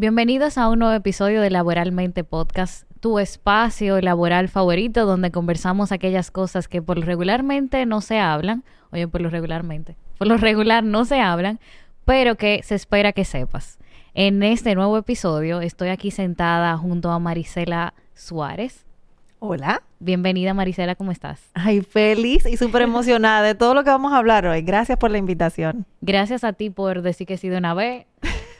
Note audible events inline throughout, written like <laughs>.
Bienvenidos a un nuevo episodio de Laboralmente Podcast, tu espacio laboral favorito donde conversamos aquellas cosas que por lo regularmente no se hablan, oye, por lo regularmente, por lo regular no se hablan, pero que se espera que sepas. En este nuevo episodio estoy aquí sentada junto a Marisela Suárez. Hola. Bienvenida Marisela, ¿cómo estás? Ay, feliz y súper emocionada de todo lo que vamos a hablar hoy. Gracias por la invitación. Gracias a ti por decir que sí de una vez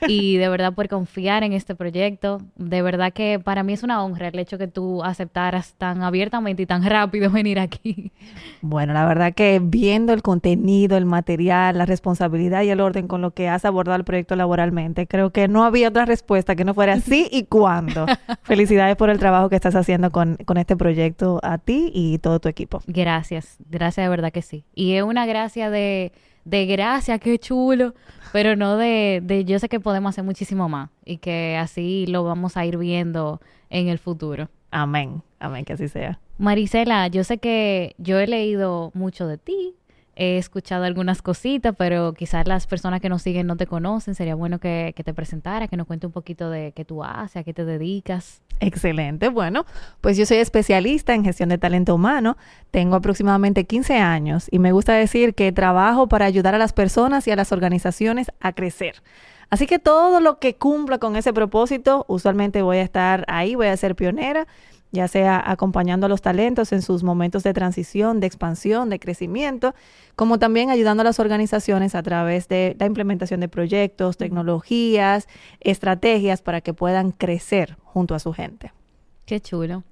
<laughs> y de verdad por confiar en este proyecto. De verdad que para mí es una honra el hecho que tú aceptaras tan abiertamente y tan rápido <laughs> venir aquí. Bueno, la verdad que viendo el contenido, el material, la responsabilidad y el orden con lo que has abordado el proyecto laboralmente, creo que no había otra respuesta que no fuera así y cuándo. <laughs> Felicidades por el trabajo que estás haciendo con, con este proyecto a ti y todo tu equipo. Gracias, gracias de verdad que sí. Y es una gracia de de gracia, qué chulo, pero no de, de yo sé que podemos hacer muchísimo más y que así lo vamos a ir viendo en el futuro. Amén, amén, que así sea. Marisela, yo sé que yo he leído mucho de ti, he escuchado algunas cositas, pero quizás las personas que nos siguen no te conocen. Sería bueno que, te presentara, que nos cuente un poquito de qué tú haces, a qué te dedicas. Excelente. Bueno, pues yo soy especialista en gestión de talento humano. Tengo aproximadamente 15 años y me gusta decir que trabajo para ayudar a las personas y a las organizaciones a crecer. Así que todo lo que cumpla con ese propósito, usualmente voy a estar ahí, voy a ser pionera ya sea acompañando a los talentos en sus momentos de transición, de expansión, de crecimiento, como también ayudando a las organizaciones a través de la implementación de proyectos, tecnologías, estrategias para que puedan crecer junto a su gente. Qué chulo.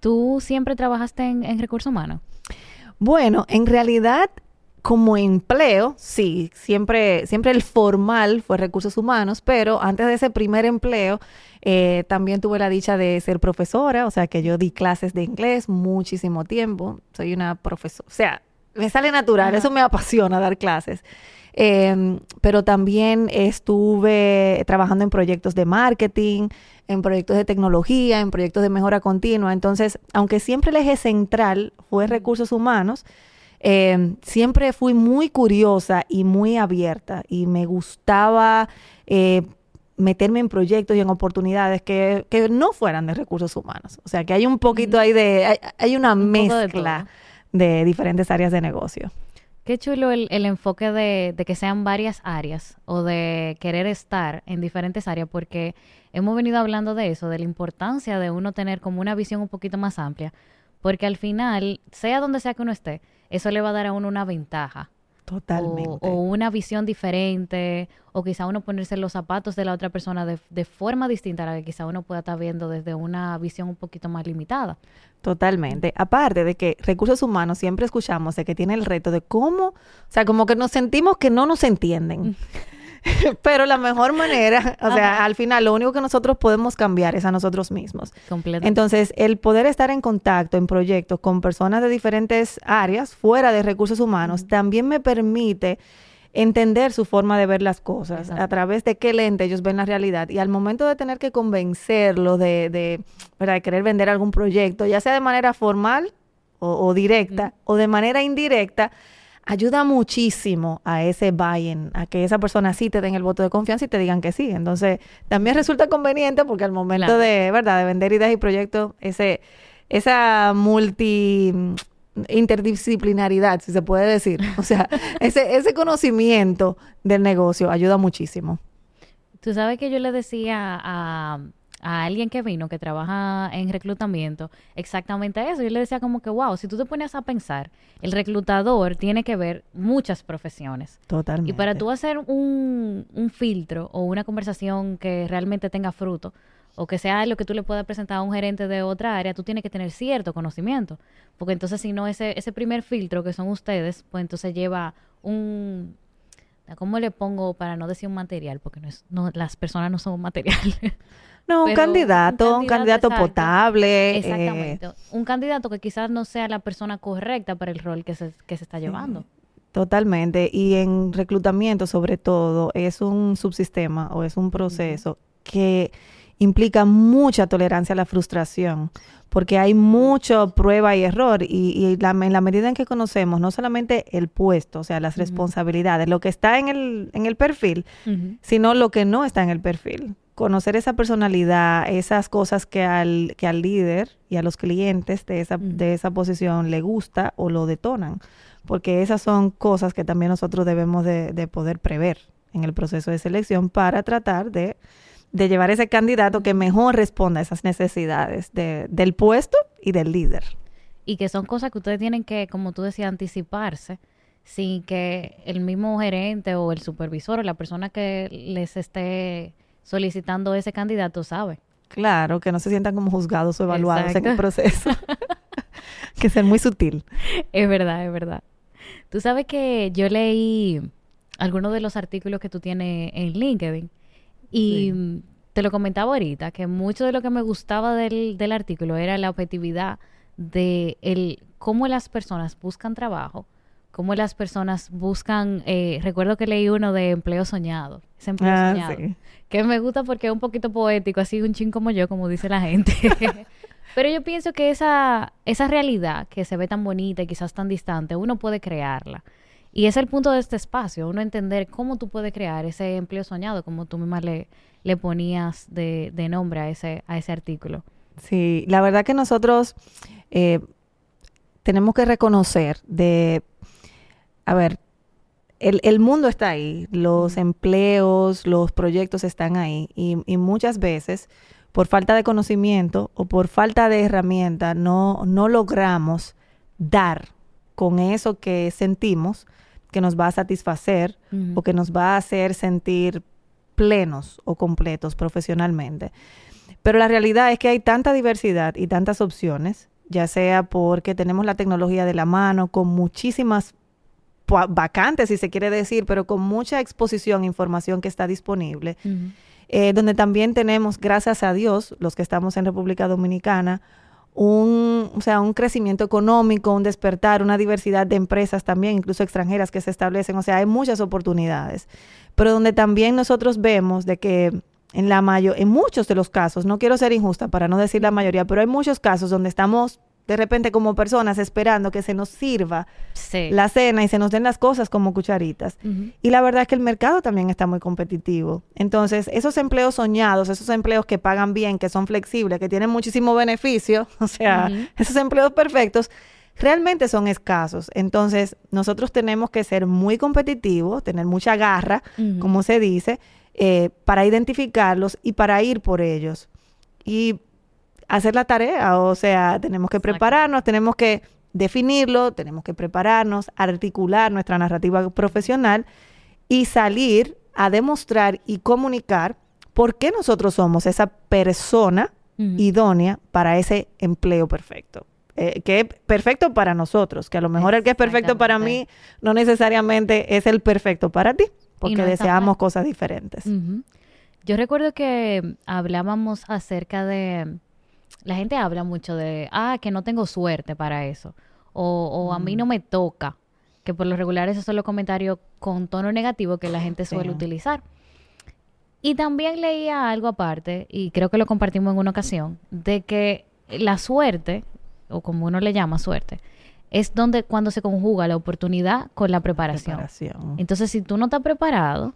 ¿Tú siempre trabajaste en, en recursos humanos? Bueno, en realidad como empleo, sí, siempre, siempre el formal fue recursos humanos, pero antes de ese primer empleo, eh, también tuve la dicha de ser profesora, o sea que yo di clases de inglés muchísimo tiempo. Soy una profesora, o sea, me sale natural, eso me apasiona dar clases. Em, pero también estuve trabajando en proyectos de marketing, en proyectos de tecnología, en proyectos de mejora continua. Entonces, aunque siempre el eje central fue recursos humanos, Em, siempre fui muy curiosa y muy abierta y me gustaba eh, meterme en proyectos y en oportunidades que, no fueran de recursos humanos. O sea, que hay un poquito ahí de, hay, una mezcla de, diferentes áreas de negocio. Qué chulo el, enfoque de, de, que sean varias áreas o de querer estar en diferentes áreas, porque hemos venido hablando de eso, de la importancia de uno tener como una visión un poquito más amplia, porque al final, sea donde sea que uno esté, eso le va a dar a uno una ventaja. Totalmente. O, una visión diferente, o quizá uno ponerse los zapatos de la otra persona de, forma distinta a la que quizá uno pueda estar viendo desde una visión un poquito más limitada. Totalmente. Aparte de que recursos humanos siempre escuchamos de que tiene el reto de cómo, o sea, como que nos sentimos que no nos entienden. <laughs> <laughs> Pero la mejor manera, o sea, al final lo único que nosotros podemos cambiar es a nosotros mismos. Entonces, el poder estar en contacto en proyectos con personas de diferentes áreas fuera de recursos humanos también me permite entender su forma de ver las cosas, a través de qué lente ellos ven la realidad. Y al momento de tener que convencerlo de, de, querer vender algún proyecto, ya sea de manera formal o, directa, o de manera indirecta, ayuda muchísimo a ese buy-in, a que esa persona sí te den el voto de confianza y te digan que sí. Entonces, también resulta conveniente porque al momento de, ¿verdad?, de vender ideas y proyectos, ese, esa multi interdisciplinaridad, si se puede decir. O sea, <laughs> ese, ese conocimiento del negocio ayuda muchísimo. Tú sabes que yo le decía a, a alguien que vino, que trabaja en reclutamiento, exactamente eso. Yo le decía como que, wow, si tú te pones a pensar, el reclutador tiene que ver muchas profesiones. Totalmente. Y para tú hacer un, un filtro o una conversación que realmente tenga fruto, o que sea lo que tú le puedas presentar a un gerente de otra área, tú tienes que tener cierto conocimiento. Porque entonces si no, ese, ese primer filtro que son ustedes, pues entonces lleva un... ¿Cómo le pongo para no decir un material? Porque no es, no, las personas no son un material. <laughs> No, un candidato, un candidato, potable. Eh, Exactamente. Un candidato que quizás no sea la persona correcta para el rol que se, que se está llevando. Totalmente. Y en reclutamiento, sobre todo, es un subsistema o es un proceso que implica mucha tolerancia a la frustración, porque hay mucha prueba y error. Y, la, en la medida en que conocemos no solamente el puesto, o sea, las responsabilidades, lo que está en el, en el perfil, sino lo que no está en el perfil. Conocer esa personalidad, esas cosas que al, que al líder y a los clientes de esa, de esa posición le gusta o lo detonan. Porque esas son cosas que también nosotros debemos de, de poder prever en el proceso de selección para tratar de, de llevar ese candidato que mejor responda a esas necesidades de- del puesto y del líder. y que son cosas que ustedes tienen que, como tú decías, anticiparse sin que el mismo gerente o el supervisor o la persona que les esté solicitando ese candidato sabe. Claro, que no se sientan como juzgados o evaluados en el proceso. <laughs> que ser muy sutil. Es verdad, es verdad. Tú sabes que yo leí algunos de los artículos que tú tienes en LinkedIn y Sí. te lo comentaba ahorita, que mucho de lo que me gustaba del, del artículo era la objetividad de el cómo las personas buscan trabajo, cómo las personas buscan, eh, recuerdo que leí uno de empleo soñado, ese empleo Ah, soñado, sí. que me gusta porque es un poquito poético, así un chin como yo, como dice la gente. <laughs> Pero yo pienso que esa, esa realidad que se ve tan bonita y quizás tan distante, uno puede crearla. Y es el punto de este espacio, uno entender cómo tú puedes crear ese empleo soñado, como tú misma le, le ponías de, de nombre a ese, a ese artículo. Sí, la verdad que nosotros eh, tenemos que reconocer de, a ver, el, el mundo está ahí, los empleos, los proyectos están ahí y, y muchas veces por falta de conocimiento o por falta de herramienta no, no logramos dar con eso que sentimos que nos va a satisfacer o que nos va a hacer sentir plenos o completos profesionalmente. Pero la realidad es que hay tanta diversidad y tantas opciones, ya sea porque tenemos la tecnología de la mano, con muchísimas vacantes, si se quiere decir, pero con mucha exposición, e información que está disponible, eh, donde también tenemos, gracias a Dios, los que estamos en República Dominicana, un, o sea, un crecimiento económico, un despertar, una diversidad de empresas también, incluso extranjeras que se establecen. O sea, hay muchas oportunidades. Pero donde también nosotros vemos de que en la mayo, en muchos de los casos, no quiero ser injusta para no decir la mayoría, pero hay muchos casos donde estamos de repente como personas esperando que se nos sirva Sí. la cena y se nos den las cosas como cucharitas. Y la verdad es que el mercado también está muy competitivo. Entonces, esos empleos soñados, esos empleos que pagan bien, que son flexibles, que tienen muchísimo beneficio, <laughs> o sea, esos empleos perfectos, realmente son escasos. Entonces, nosotros tenemos que ser muy competitivos, tener mucha garra, como se dice, eh, para identificarlos y para ir por ellos. Y hacer la tarea, o sea, tenemos que prepararnos, tenemos que definirlo, tenemos que prepararnos, articular nuestra narrativa profesional y salir a demostrar y comunicar por qué nosotros somos esa persona idónea para ese empleo perfecto. Eh, que es perfecto para nosotros, que a lo mejor el que es perfecto para mí no necesariamente es el perfecto para ti, porque no deseamos cosas diferentes. Yo recuerdo que hablábamos acerca de, la gente habla mucho de, ah, que no tengo suerte para eso, o, o a mí no me toca, que por lo regular esos son los comentarios con tono negativo que la gente suele Sí. utilizar. Y también leía algo aparte, y creo que lo compartimos en una ocasión, de que la suerte, o como uno le llama suerte, es donde cuando se conjuga la oportunidad con la preparación. Preparación. Entonces, si tú no estás preparado,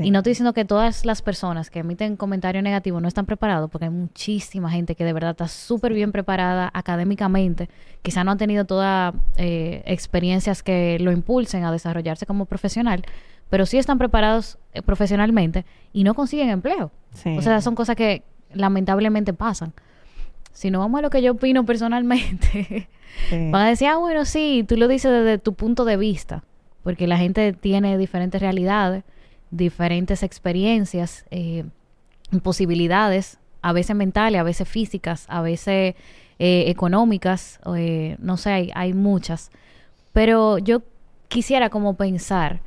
Sí. y no estoy diciendo que todas las personas que emiten comentarios negativos no están preparados, porque hay muchísima gente que de verdad está súper bien preparada académicamente, quizá no han tenido todas eh, experiencias que lo impulsen a desarrollarse como profesional, pero sí están preparados eh, profesionalmente y no consiguen empleo. Sí. O sea, son cosas que lamentablemente pasan. Si no vamos a lo que yo opino personalmente, Sí. <laughs> Van a decir, ah, bueno, sí, tú lo dices desde tu punto de vista, porque la gente tiene diferentes realidades, diferentes experiencias, eh, posibilidades, a veces mentales, a veces físicas, a veces eh, económicas, eh, no sé, hay, hay muchas. Pero yo quisiera como pensar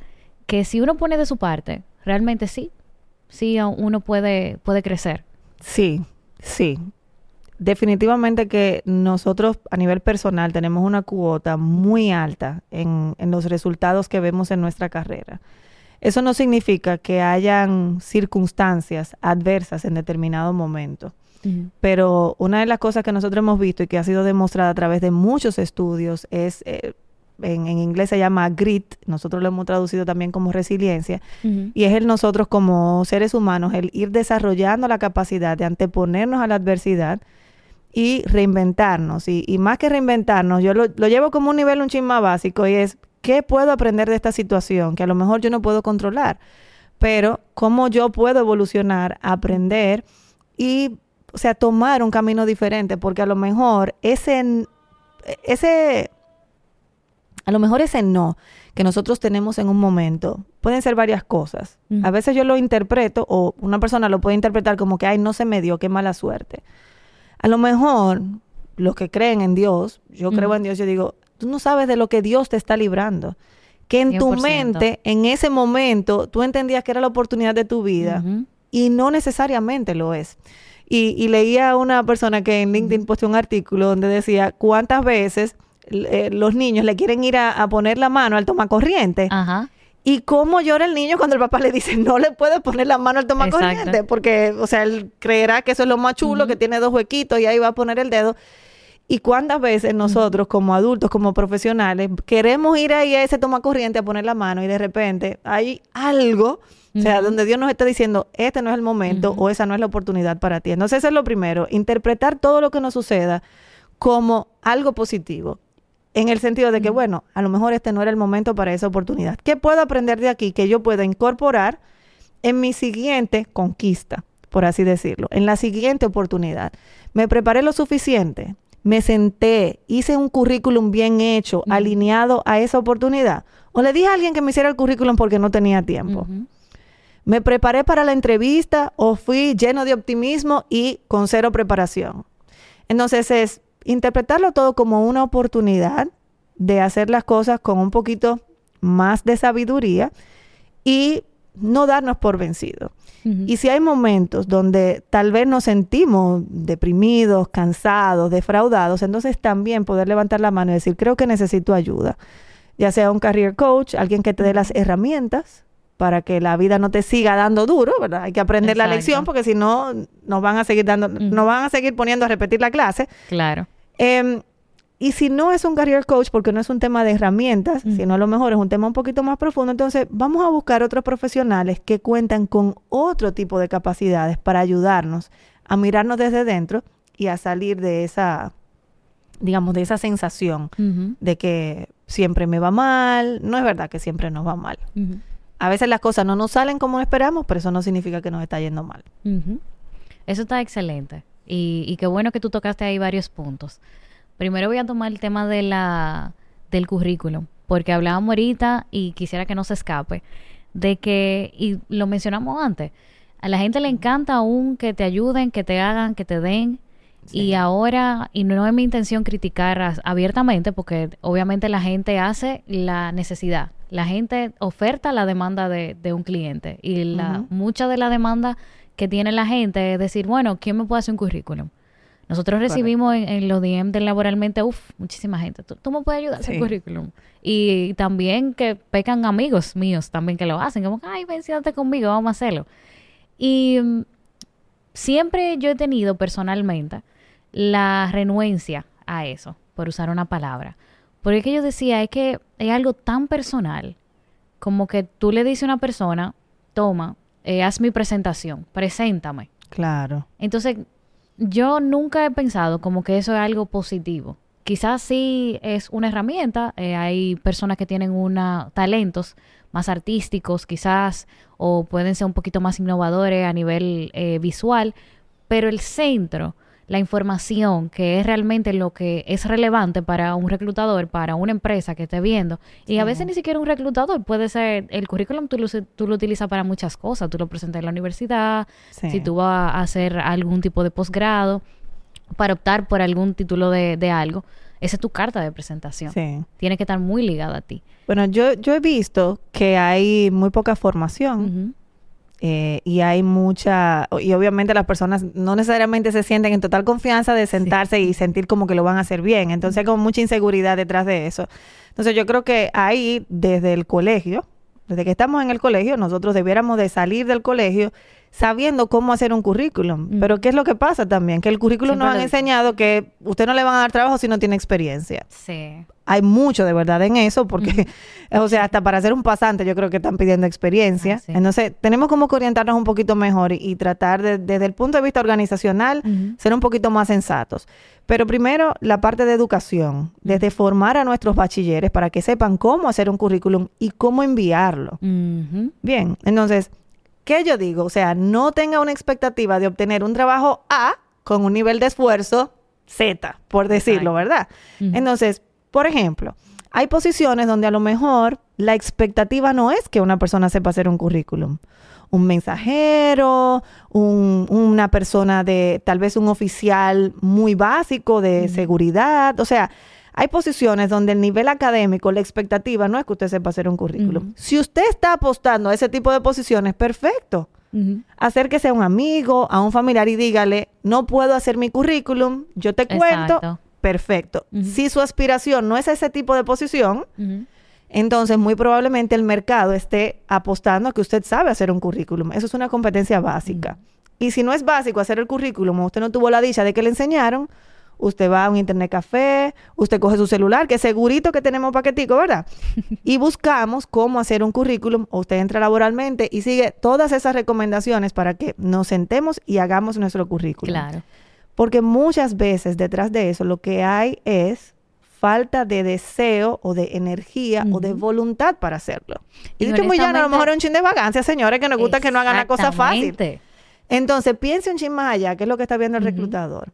que si uno pone de su parte, realmente sí, sí uno puede, puede crecer. Sí, sí. Definitivamente que nosotros a nivel personal tenemos una cuota muy alta en, en los resultados que vemos en nuestra carrera. Eso no significa que hayan circunstancias adversas en determinado momento. Pero una de las cosas que nosotros hemos visto y que ha sido demostrada a través de muchos estudios es eh, en, en inglés se llama grit, nosotros lo hemos traducido también como resiliencia, y es el nosotros como seres humanos, el ir desarrollando la capacidad de anteponernos a la adversidad y reinventarnos. Y, y más que reinventarnos, yo lo, lo llevo como un nivel un chin más básico y es, ¿qué puedo aprender de esta situación? Que a lo mejor yo no puedo controlar, pero cómo yo puedo evolucionar, aprender y, o sea, tomar un camino diferente, porque a lo mejor ese, ese, a lo mejor ese no que nosotros tenemos en un momento pueden ser varias cosas. A veces yo lo interpreto o una persona lo puede interpretar como que, ay, no se me dio, qué mala suerte. A lo mejor los que creen en Dios, yo creo en Dios, yo digo, tú no sabes de lo que Dios te está librando. Que en tu 100%. mente, en ese momento, tú entendías que era la oportunidad de tu vida y no necesariamente lo es. Y, y leía a una persona que en LinkedIn posteó un artículo donde decía cuántas veces eh, los niños le quieren ir a, a poner la mano al tomacorriente Ajá. y cómo llora el niño cuando el papá le dice no le puedes poner la mano al tomacorriente Exacto. porque, o sea, él creerá que eso es lo más chulo, que tiene dos huequitos y ahí va a poner el dedo. Y cuántas veces nosotros como adultos, como profesionales, queremos ir ahí a ese tomacorriente a poner la mano y de repente hay algo, o sea, donde Dios nos está diciendo, este no es el momento o esa no es la oportunidad para ti. Entonces eso es lo primero, interpretar todo lo que nos suceda como algo positivo. En el sentido de que, bueno, a lo mejor este no era el momento para esa oportunidad. ¿Qué puedo aprender de aquí que yo pueda incorporar en mi siguiente conquista, por así decirlo, en la siguiente oportunidad? ¿Me preparé lo suficiente? ¿Me senté? ¿Hice un currículum bien hecho, alineado a esa oportunidad? ¿O le dije a alguien que me hiciera el currículum porque no tenía tiempo? ¿Me preparé para la entrevista o fui lleno de optimismo y con cero preparación? Entonces es interpretarlo todo como una oportunidad de hacer las cosas con un poquito más de sabiduría y no darnos por vencido. Y si hay momentos donde tal vez nos sentimos deprimidos, cansados, defraudados, entonces también poder levantar la mano y decir, creo que necesito ayuda. Ya sea un career coach, alguien que te dé las herramientas para que la vida no te siga dando duro, ¿verdad? Hay que aprender la lección porque si no nos van a seguir dando, nos van a seguir poniendo a repetir la clase. Claro. Em, y si no es un career coach, porque no es un tema de herramientas, sino a lo mejor es un tema un poquito más profundo, entonces vamos a buscar otros profesionales que cuentan con otro tipo de capacidades para ayudarnos a mirarnos desde dentro y a salir de esa, digamos, de esa sensación de que siempre me va mal. No es verdad que siempre nos va mal. A veces las cosas no nos salen como esperamos, pero eso no significa que nos está yendo mal. Eso está excelente. Y, y qué bueno que tú tocaste ahí varios puntos. Primero voy a tomar el tema de la, del currículum, porque hablábamos ahorita y quisiera que no se escape, de que, y lo mencionamos antes, a la gente le encanta aún que te ayuden, que te hagan, que te den. Sí. Y ahora, y no es mi intención criticar abiertamente, porque obviamente la gente hace la necesidad. La gente oferta la demanda de, de un cliente. Y la, mucha de la demanda que tiene la gente es decir, bueno, ¿quién me puede hacer un currículum? Nosotros recibimos en, en los DM del laboralmente, uff, muchísima gente. ¿Tú, tú me puedes ayudar Sí. currículum? Y también que pecan amigos míos también que lo hacen. Como, ay, ven, siéntate conmigo, vamos a hacerlo. Y mm, siempre yo he tenido personalmente la renuencia a eso, por usar una palabra. Porque es que yo decía, es que es algo tan personal, como que tú le dices a una persona, toma, eh, haz mi presentación, preséntame. Claro. Entonces, yo nunca he pensado como que eso es algo positivo. Quizás sí es una herramienta, eh, hay personas que tienen una, talentos más artísticos quizás, o pueden ser un poquito más innovadores a nivel eh, visual, pero el centro, la información, que es realmente lo que es relevante para un reclutador, para una empresa que esté viendo, y a veces ni siquiera un reclutador, puede ser, el currículum tú lo, tú lo utilizas para muchas cosas, tú lo presentas en la universidad, Sí. si tú vas a hacer algún tipo de posgrado, para optar por algún título de, de algo, esa es tu carta de presentación. Sí. Tiene que estar muy ligada a ti. Bueno, yo, yo he visto que hay muy poca formación. Eh, y hay mucha, y obviamente las personas no necesariamente se sienten en total confianza de sentarse y sentir como que lo van a hacer bien. Entonces hay como mucha inseguridad detrás de eso. Entonces yo creo que ahí, desde el colegio, desde que estamos en el colegio, nosotros debiéramos de salir del colegio sabiendo cómo hacer un currículum. Mm. Pero ¿qué es lo que pasa también? Que el currículum nos han enseñado que usted no le van a dar trabajo si no tiene experiencia. Sí. Hay mucho de verdad en eso, porque, <laughs> o sea, hasta para ser un pasante yo creo que están pidiendo experiencia. Ah, sí. Entonces, tenemos como que orientarnos un poquito mejor y, y tratar de- desde el punto de vista organizacional ser un poquito más sensatos. Pero primero, la parte de educación, desde formar a nuestros bachilleres para que sepan cómo hacer un currículum y cómo enviarlo. Bien, entonces, ¿qué yo digo? O sea, no tenga una expectativa de obtener un trabajo A con un nivel de esfuerzo Z, por decirlo. ¿verdad? Entonces, por ejemplo, hay posiciones donde a lo mejor la expectativa no es que una persona sepa hacer un currículum. Un mensajero, un- una persona de tal vez un oficial muy básico de seguridad. O sea, hay posiciones donde el nivel académico, la expectativa no es que usted sepa hacer un currículum. Si usted está apostando a ese tipo de posiciones, perfecto. Ujú. Acérquese a un amigo, a un familiar y dígale, no puedo hacer mi currículum, yo te cuento, Perfecto. Si su aspiración no es ese tipo de posición, entonces muy probablemente el mercado esté apostando a que usted sabe hacer un currículum. Eso es una competencia básica. Y si no es básico hacer el currículum, usted no tuvo la dicha de que le enseñaron, usted va a un internet café, usted coge su celular, que segurito que tenemos paquetico, ¿verdad? <laughs> y buscamos cómo hacer un currículum, o usted entra laboralmente y sigue todas esas recomendaciones para que nos sentemos y hagamos nuestro currículum. Claro. Porque muchas veces detrás de eso lo que hay es falta de deseo o de energía o de voluntad para hacerlo. Y, Y dicho muy llano, a lo mejor es un chin de vagancia, señores, que nos gusta que no hagan la cosa fácil. Entonces, piense un chin más allá, que es lo que está viendo el reclutador.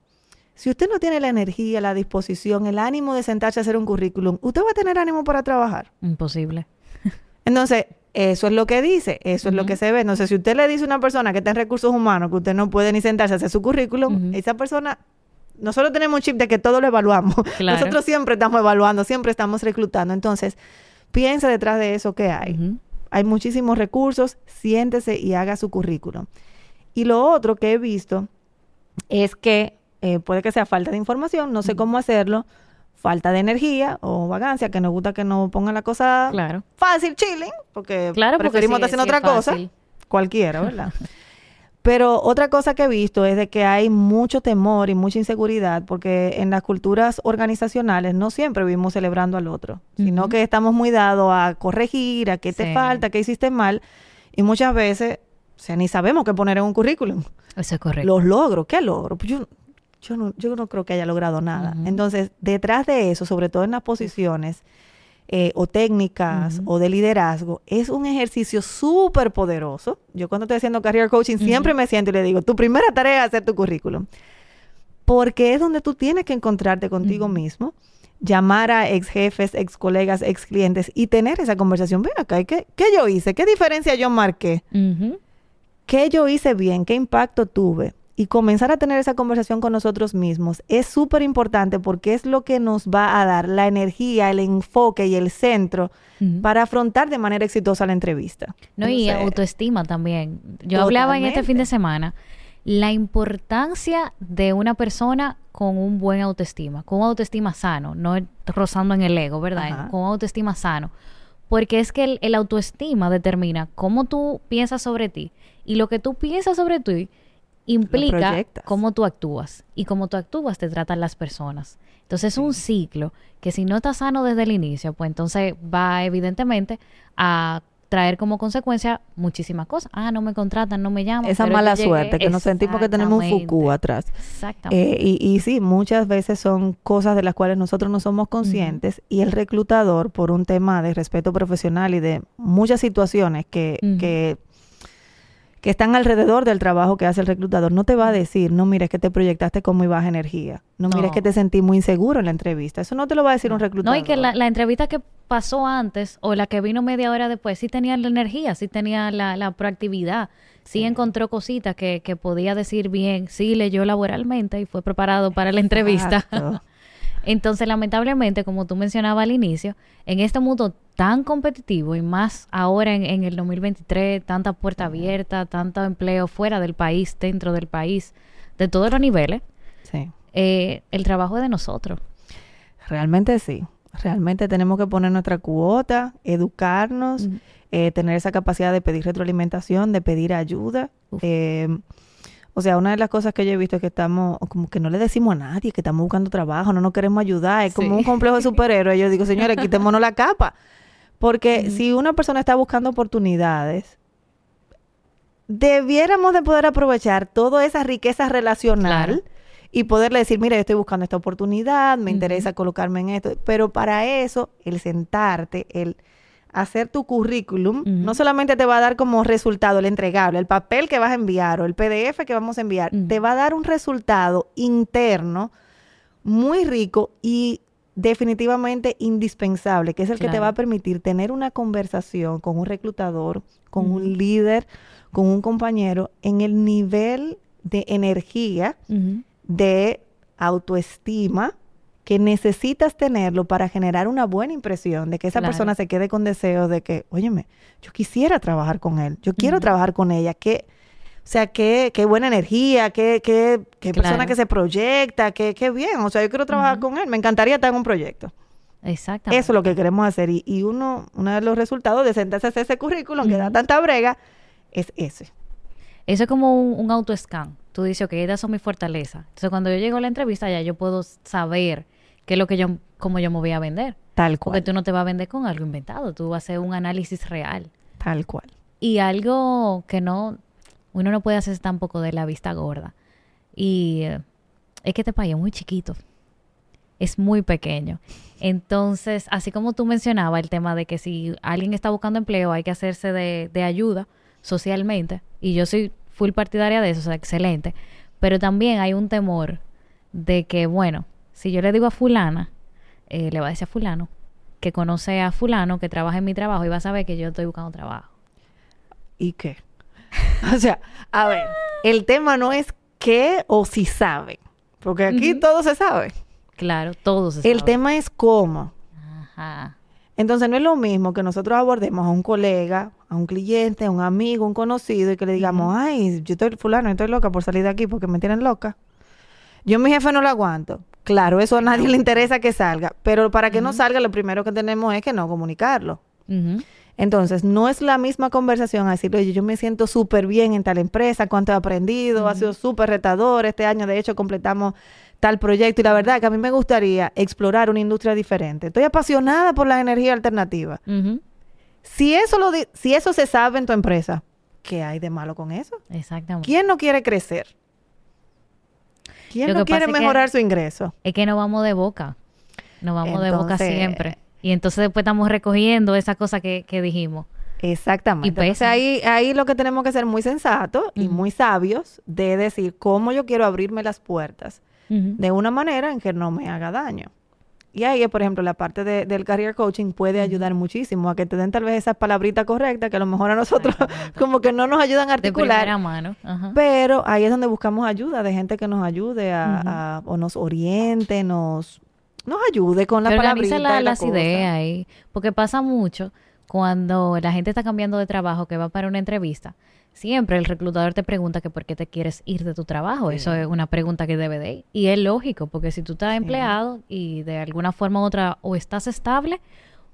Si usted no tiene la energía, la disposición, el ánimo de sentarse a hacer un currículum, ¿usted va a tener ánimo para trabajar? Imposible. Entonces, eso es lo que dice, eso es lo que se ve. Entonces, si usted le dice a una persona que está en recursos humanos que usted no puede ni sentarse a hacer su currículum, esa persona, nosotros tenemos un chip de que todo lo evaluamos. <laughs> Claro. Nosotros siempre estamos evaluando, siempre estamos reclutando. Entonces, piense detrás de eso que hay. Hay muchísimos recursos, siéntese y haga su currículum. Y lo otro que he visto es que eh, puede que sea falta de información, no sé cómo hacerlo, falta de energía o vagancia, que nos gusta que nos pongan la cosa Claro. fácil, chilling, porque Claro, porque preferimos sí, estar haciendo sí otra cosa, fácil. cualquiera, ¿verdad? <laughs> Pero otra cosa que he visto es de que hay mucho temor y mucha inseguridad porque en las culturas organizacionales no siempre vivimos celebrando al otro, sino que estamos muy dados a corregir, a qué te Sí. falta, qué hiciste mal y muchas veces, o sea, ni sabemos qué poner en un currículum. Eso es correcto. Los logros, ¿qué logro? Pues yo, yo, no, yo no creo que haya logrado nada. Entonces, detrás de eso, sobre todo en las posiciones eh, o técnicas o de liderazgo, es un ejercicio súper poderoso. Yo cuando estoy haciendo career coaching siempre me siento y le digo, tu primera tarea es hacer tu currículum. Porque es donde tú tienes que encontrarte contigo mismo, llamar a ex jefes, ex colegas, ex clientes y tener esa conversación. Ven acá, ¿qué, ¿qué yo hice? ¿Qué diferencia yo marqué? ¿Qué yo hice bien? ¿Qué impacto tuve? Y comenzar a tener esa conversación con nosotros mismos es súper importante porque es lo que nos va a dar la energía, el enfoque y el centro para afrontar de manera exitosa la entrevista. No, y autoestima también. Yo hablaba en este fin de semana la importancia de una persona con un buen autoestima, con un autoestima sano, no rozando en el ego, ¿verdad? Ajá. Con un autoestima sano. Porque es que el, el autoestima determina cómo tú piensas sobre ti y lo que tú piensas sobre ti implica cómo tú actúas y cómo tú actúas te tratan las personas. Entonces es un ciclo que si no está sano desde el inicio, pues entonces va evidentemente a traer como consecuencia muchísimas cosas. Ah, no me contratan, no me llaman. esa mala suerte, que nos sentimos que tenemos un. Foucault atrás. Exactamente. Eh, y, y sí, muchas veces son cosas de las cuales nosotros no somos conscientes y el reclutador, por un tema de respeto profesional y de muchas situaciones que, que, que están alrededor del trabajo que hace el reclutador, no te va a decir, no mires que te proyectaste con muy baja energía, no, mires No. que te sentí muy inseguro en la entrevista. Eso no te lo va a decir un reclutador. No, y que la, la entrevista que pasó antes o la que vino media hora después, sí tenía la energía, sí tenía la, la proactividad, sí, encontró cositas que, que podía decir bien, sí leyó laboralmente y fue preparado para la entrevista. Entonces, lamentablemente, como tú mencionabas al inicio, en este mundo tan competitivo y más ahora en, en el 2023, tanta puerta abierta, tanto empleo fuera del país, dentro del país, de todos los niveles, Sí. eh, el trabajo es de nosotros. Realmente sí. Realmente tenemos que poner nuestra cuota, educarnos, eh, tener esa capacidad de pedir retroalimentación, de pedir ayuda. Eh, o sea, una de las cosas que yo he visto es que estamos, como que no le decimos a nadie que estamos buscando trabajo, no nos queremos ayudar, es como Sí. un complejo de superhéroe. Yo digo, señores, quitémonos la capa. Porque si una persona está buscando oportunidades, debiéramos de poder aprovechar toda esa riqueza relacional Claro. y poderle decir, mira, yo estoy buscando esta oportunidad, me interesa colocarme en esto. Pero para eso, el sentarte, el hacer tu currículum, no solamente te va a dar como resultado el entregable, el papel que vas a enviar o el PDF que vamos a enviar, te va a dar un resultado interno muy rico y definitivamente indispensable, que es el que te va a permitir tener una conversación con un reclutador, con un líder, con un compañero en el nivel de energía, de autoestima que necesitas tenerlo para generar una buena impresión de que esa Claro. persona se quede con deseos de que, óyeme, yo quisiera trabajar con él, yo quiero trabajar con ella, que, o sea, qué, qué buena energía, qué, qué, qué persona que se proyecta, qué, qué bien, o sea, yo quiero trabajar con él, me encantaría estar en un proyecto. Exactamente. Eso es lo que queremos hacer y, y uno, uno de los resultados de sentarse a hacer ese currículum que da tanta brega es ese. Eso es como un, un autoscan. Tú dices, ok, estas son mis fortalezas. Entonces, cuando yo llego a la entrevista, ya yo puedo saber qué es lo que yo, cómo yo me voy a vender. Tal Porque cual, tú no te vas a vender con algo inventado, tú vas a hacer un análisis real. tal cual. Y algo que no, uno no puede hacer tampoco de la vista gorda. Y eh, es que este país es muy chiquito. Es muy pequeño. Entonces, así como tú mencionabas el tema de que si alguien está buscando empleo hay que hacerse de, de ayuda socialmente. Y yo soy full partidaria de eso, o sea, excelente. Pero también hay un temor de que, bueno, si yo le digo a fulana, eh, le va a decir a fulano, que conoce a fulano, que trabaja en mi trabajo y va a saber que yo estoy buscando trabajo. ¿Y qué? <laughs> o sea, a ver, el tema no es qué o si saben, porque aquí todo se sabe. Claro, todos se El sabe. tema es cómo. Ajá. Entonces no es lo mismo que nosotros abordemos a un colega, a un cliente, a un amigo, un conocido y que le digamos, ay, yo estoy fulano, estoy loca por salir de aquí porque me tienen loca. Yo a mi jefe no lo aguanto. Claro, eso a nadie le interesa que salga, pero para que no salga lo primero que tenemos es que no comunicarlo. Entonces, no es la misma conversación a decirle, oye, yo me siento súper bien en tal empresa, cuánto he aprendido, ha sido súper retador, este año de hecho completamos tal proyecto y la verdad que a mí me gustaría explorar una industria diferente. Estoy apasionada por la energía alternativa. Si eso, lo si eso se sabe en tu empresa, ¿qué hay de malo con eso? Exactamente. ¿Quién no quiere crecer? ¿Quién Lo no que quiere pasa es que- mejorar su ingreso? Es que nos vamos de boca. Nos vamos de boca Entonces- siempre. Y entonces después estamos recogiendo esa cosa que, que dijimos. Exactamente. Y Entonces ahí, ahí lo que tenemos que ser muy sensatos y Ujú. muy sabios de decir cómo yo quiero abrirme las puertas Ujú. de una manera en que no me haga daño. Y ahí, por ejemplo, la parte de- del career coaching puede ayudar muchísimo a que te den tal vez esas palabritas correctas que a lo mejor a nosotros <laughs> como que no nos ayudan a De articular. mano. Ajá. Pero ahí es donde buscamos ayuda de gente que nos ayude a, a- o nos oriente, nos, nos ayude con la palabrita la- la las cosa. ideas ahí. Porque pasa mucho cuando la gente está cambiando de trabajo, que va para una entrevista. Siempre el reclutador te pregunta que por qué te quieres ir de tu trabajo. Sí. Eso es una pregunta que debe de ir. Y es lógico, porque si tú estás Sí. empleado y de alguna forma u otra o estás estable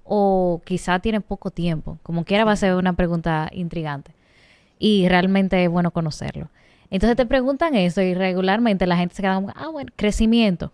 o quizá tienes poco tiempo, como quiera va a ser una pregunta intrigante. Y realmente es bueno conocerlo. Entonces te preguntan eso y regularmente la gente se queda como, ah, bueno, crecimiento,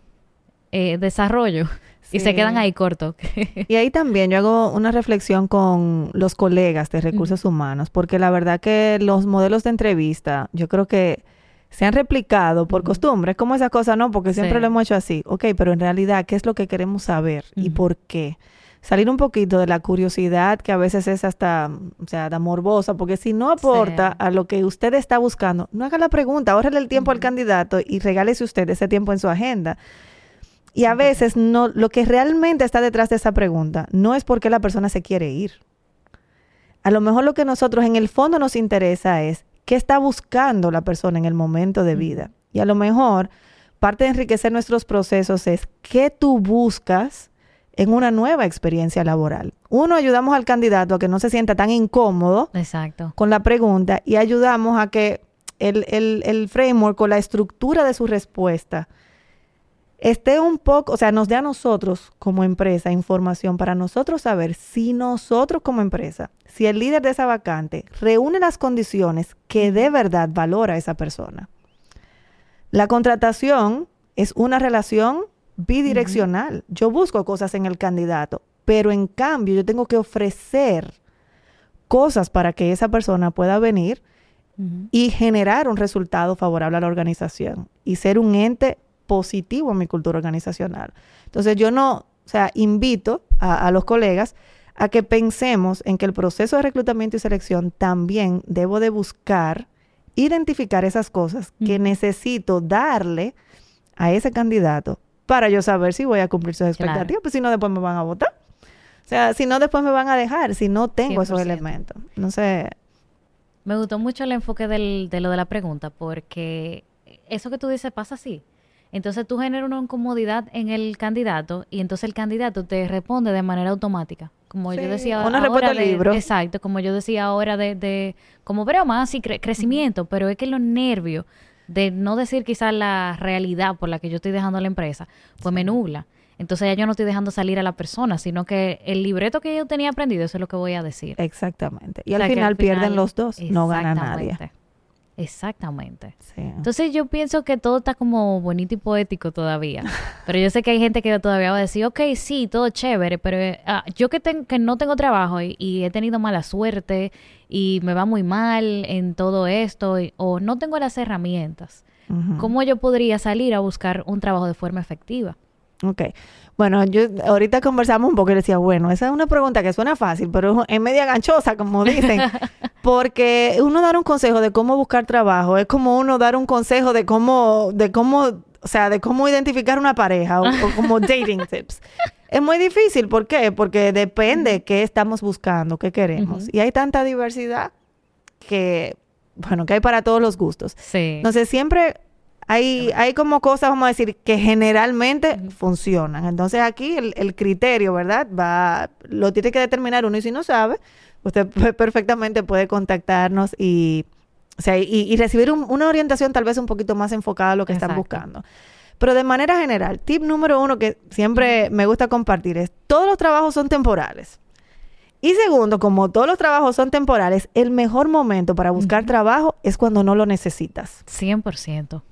eh, desarrollo. Y se quedan ahí cortos. <laughs> Y ahí también yo hago una reflexión con los colegas de recursos humanos, porque la verdad que los modelos de entrevista, yo creo que se han replicado por costumbre. Es como esa cosa, ¿no? Porque siempre Sí. lo hemos hecho así. Ok, pero en realidad, ¿qué es lo que queremos saber y por qué? Salir un poquito de la curiosidad que a veces es hasta, o sea, da morbosa, porque si no aporta Sí. a lo que usted está buscando, no haga la pregunta, ahórrele el tiempo al candidato y regálese usted ese tiempo en su agenda. Y a veces no, lo que realmente está detrás de esa pregunta no es porque la persona se quiere ir. A lo mejor lo que nosotros en el fondo nos interesa es qué está buscando la persona en el momento de vida. Y a lo mejor parte de enriquecer nuestros procesos es qué tú buscas en una nueva experiencia laboral. Uno, ayudamos al candidato a que no se sienta tan incómodo Exacto. con la pregunta y ayudamos a que el, el- el framework o la estructura de su respuesta esté un poco, o sea, nos dé a nosotros como empresa información para nosotros saber si nosotros como empresa, si el líder de esa vacante reúne las condiciones que de verdad valora a esa persona. La contratación es una relación bidireccional. Yo busco cosas en el candidato, pero en cambio yo tengo que ofrecer cosas para que esa persona pueda venir y generar un resultado favorable a la organización y ser un ente positivo en mi cultura organizacional. Entonces yo no, o sea, invito a, los colegas a que pensemos en que el proceso de reclutamiento y selección también debo de buscar identificar esas cosas que necesito darle a ese candidato para yo saber si voy a cumplir sus expectativas, pues si no después me van a votar. O sea, si no después me van a dejar, si no tengo esos elementos. No sé. Me gustó mucho el enfoque del, de lo de la pregunta, porque eso que tú dices pasa así. Entonces tú generas una incomodidad en el candidato y entonces el candidato te responde de manera automática. Como yo decía una ahora. De, libro. Exacto, como yo decía ahora de, de como veo más y crecimiento, pero es que los nervios de no decir quizás la realidad por la que yo estoy dejando la empresa, pues me nubla. Entonces ya yo no estoy dejando salir a la persona, sino que el libreto que yo tenía aprendido, eso es lo que voy a decir. Exactamente. Y al, final pierden los dos, no gana nadie. Exactamente. Entonces yo pienso que todo está como bonito y poético todavía. <laughs> pero yo sé que hay gente que todavía va a decir, ok, sí, todo chévere, pero ah, yo que, que no tengo trabajo y, he tenido mala suerte y me va muy mal en todo esto o no tengo las herramientas, ¿cómo yo podría salir a buscar un trabajo de forma efectiva? Ok. Bueno, yo ahorita conversamos un poco y decía, bueno, esa es una pregunta que suena fácil, pero es media ganchosa, como <laughs> dicen. porque uno dar un consejo de cómo buscar trabajo es como uno dar un consejo de cómo, de cómo, o sea, de cómo identificar una pareja o, como <laughs> dating tips. Es muy difícil, ¿por qué? Porque depende qué estamos buscando, qué queremos. Y hay tanta diversidad que, bueno, que hay para todos los gustos. Sí. Entonces, siempre hay, hay como cosas, vamos a decir, que generalmente funcionan. Entonces aquí el, criterio, ¿verdad? Va, lo tiene que determinar uno y si no sabe, usted <laughs> perfectamente puede contactarnos y, o sea, y, recibir una orientación tal vez un poquito más enfocada a lo que están buscando. Pero de manera general, tip número uno que siempre me gusta compartir es, todos los trabajos son temporales. Y segundo, como todos los trabajos son temporales, el mejor momento para buscar trabajo es cuando no lo necesitas. 100%.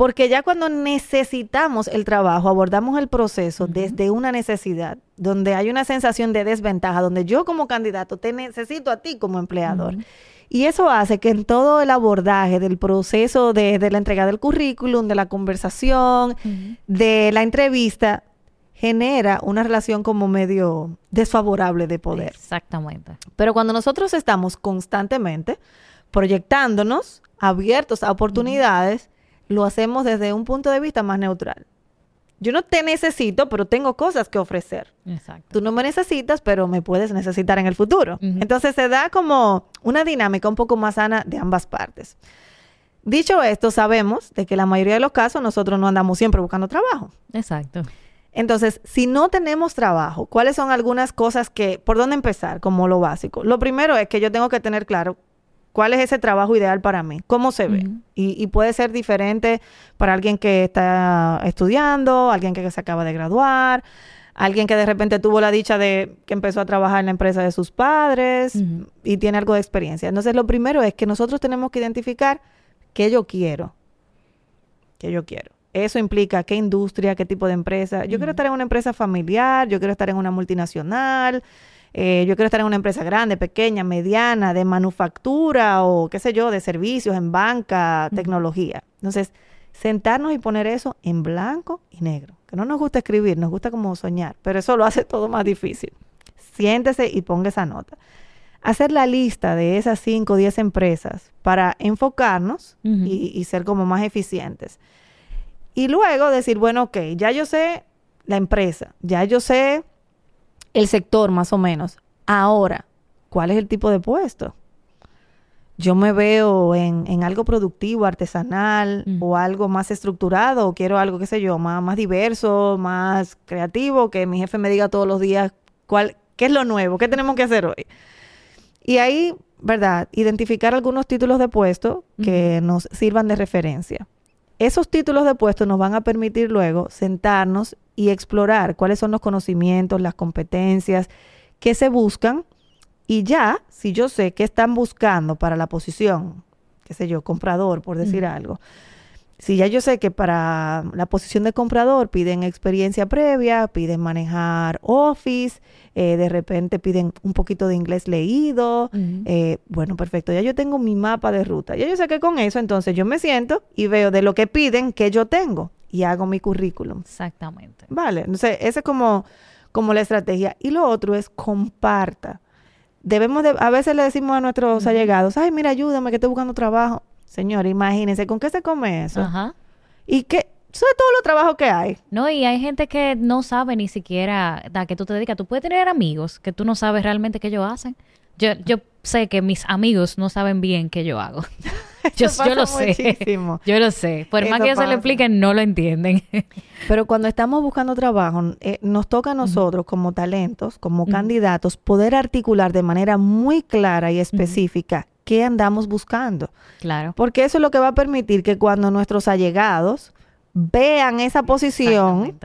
Porque ya cuando necesitamos el trabajo, abordamos el proceso desde una necesidad, donde hay una sensación de desventaja, donde yo como candidato te necesito a ti como empleador. Y eso hace que en todo el abordaje del proceso de, la entrega del currículum, de la conversación, de la entrevista, genera una relación como medio desfavorable de poder. Exactamente. Pero cuando nosotros estamos constantemente proyectándonos, abiertos a oportunidades, lo hacemos desde un punto de vista más neutral. Yo no te necesito, pero tengo cosas que ofrecer. Exacto. Tú no me necesitas, pero me puedes necesitar en el futuro. Entonces se da como una dinámica un poco más sana de ambas partes. Dicho esto, sabemos de que la mayoría de los casos nosotros no andamos siempre buscando trabajo. Exacto. Entonces, si no tenemos trabajo, ¿cuáles son algunas cosas que, por dónde empezar como lo básico? Lo primero es que yo tengo que tener claro ¿Cuál es ese trabajo ideal para mí? ¿Cómo se ve? y, puede ser diferente para alguien que está estudiando, alguien que se acaba de graduar, alguien que de repente tuvo la dicha de que empezó a trabajar en la empresa de sus padres y tiene algo de experiencia. Entonces, lo primero es que nosotros tenemos que identificar qué yo quiero. ¿Qué yo quiero? Eso implica qué industria, qué tipo de empresa. Yo quiero estar en una empresa familiar, yo quiero estar en una multinacional, eh, yo quiero estar en una empresa grande, pequeña, mediana, de manufactura o qué sé yo, de servicios, en banca, tecnología. Entonces, sentarnos y poner eso en blanco y negro. Que no nos gusta escribir, nos gusta como soñar, pero eso lo hace <laughs> todo más difícil. Siéntese y ponga esa nota. Hacer la lista de esas 5 o 10 empresas para enfocarnos y, y ser como más eficientes. Y luego decir, bueno, ok, ya yo sé la empresa, ya yo sé el sector más o menos. Ahora, ¿cuál es el tipo de puesto? Yo me veo en, algo productivo, artesanal o algo más estructurado o quiero algo, qué sé yo, más, más diverso, más creativo, que mi jefe me diga todos los días cuál, qué es lo nuevo, qué tenemos que hacer hoy. Y ahí, ¿verdad? Identificar algunos títulos de puesto que nos sirvan de referencia. Esos títulos de puesto nos van a permitir luego sentarnos y explorar cuáles son los conocimientos, las competencias que se buscan. Y ya, si yo sé qué están buscando para la posición, qué sé yo, comprador, por decir algo, si ya yo sé que para la posición de comprador piden experiencia previa, piden manejar Office, eh, de repente piden un poquito de inglés leído, eh, bueno, perfecto, ya yo tengo mi mapa de ruta. Ya yo sé que con eso, entonces yo me siento y veo de lo que piden que yo tengo y hago mi currículum. Exactamente. Vale, entonces esa es como, como la estrategia. Y lo otro es comparta. Debemos de, a veces le decimos a nuestros allegados, ay, mira, ayúdame que estoy buscando trabajo. Señor, imagínense, ¿con qué se come eso? Ajá. Y que, eso es todo lo trabajo que hay. No, y hay gente que no sabe ni siquiera a qué tú te dedicas. Tú puedes tener amigos que tú no sabes realmente qué ellos hacen. Yo, yo sé que mis amigos no saben bien qué yo hago. <laughs> yo, lo sé. Yo lo sé. Por más que yo se lo expliquen, no lo entienden. <laughs> Pero cuando estamos buscando trabajo, eh, nos toca a nosotros como talentos, como candidatos, poder articular de manera muy clara y específica qué andamos buscando. claro. Porque eso es lo que va a permitir que cuando nuestros allegados vean esa posición,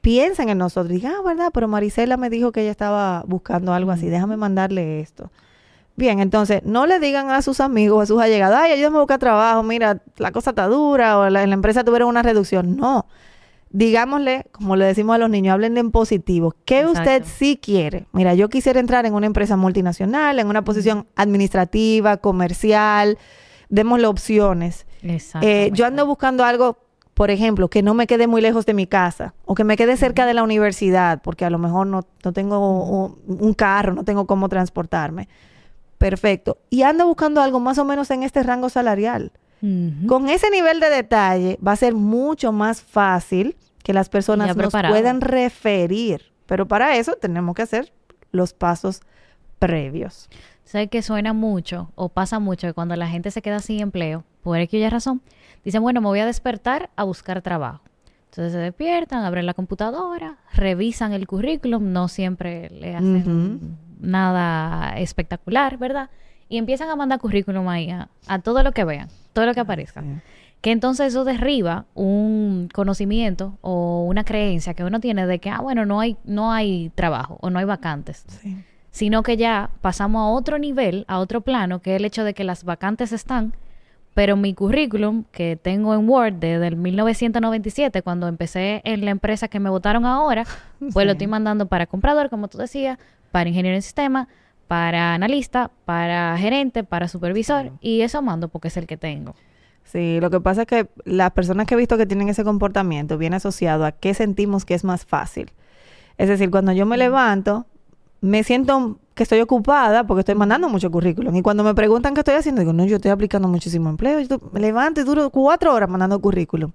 piensen en nosotros. Digan, ah, ¿verdad? Pero Marisela me dijo que ella estaba buscando algo así. Déjame mandarle esto. Bien, entonces, no le digan a sus amigos, a sus allegados, ay, ayúdame a buscar trabajo, mira, la cosa está dura, o la, en la empresa tuvieron una reducción. No. Digámosle, como le decimos a los niños, hablen en positivo. ¿Qué Exacto. usted sí quiere? Mira, yo quisiera entrar en una empresa multinacional, en una posición administrativa, comercial. Démosle opciones. Eh, Exactamente. yo ando buscando algo, por ejemplo, que no me quede muy lejos de mi casa o que me quede cerca de la universidad, porque a lo mejor no, no tengo un carro, no tengo cómo transportarme. Perfecto. Y ando buscando algo más o menos en este rango salarial. Con ese nivel de detalle va a ser mucho más fácil que las personas Ya nos puedan referir. Pero para eso tenemos que hacer los pasos previos. Sé que suena mucho o pasa mucho que cuando la gente se queda sin empleo, por aquella razón, dicen, bueno, me voy a despertar a buscar trabajo. Entonces se despiertan, abren la computadora, revisan el currículum, no siempre le hacen nada espectacular, ¿verdad? Y empiezan a mandar currículum ahí a, a todo lo que vean, todo lo que aparezca. Sí. Que entonces eso derriba un conocimiento o una creencia que uno tiene de que, ah, bueno, no hay, no hay trabajo o no hay vacantes Sí. sino que ya pasamos a otro nivel, a otro plano, que es el hecho de que las vacantes están, pero mi currículum que tengo en Word desde el 1997, cuando empecé en la empresa que me votaron ahora, pues lo estoy mandando para comprador, como tú decías, para ingeniero en sistema, para analista, para gerente, para supervisor, y eso mando porque es el que tengo. Sí, lo que pasa es que las personas que he visto que tienen ese comportamiento viene asociado a qué sentimos que es más fácil. Es decir, cuando yo me levanto, me siento que estoy ocupada porque estoy mandando mucho currículum. Y cuando me preguntan qué estoy haciendo, digo, no, yo estoy aplicando muchísimo empleo. Yo me levanto y duro cuatro horas mandando currículum.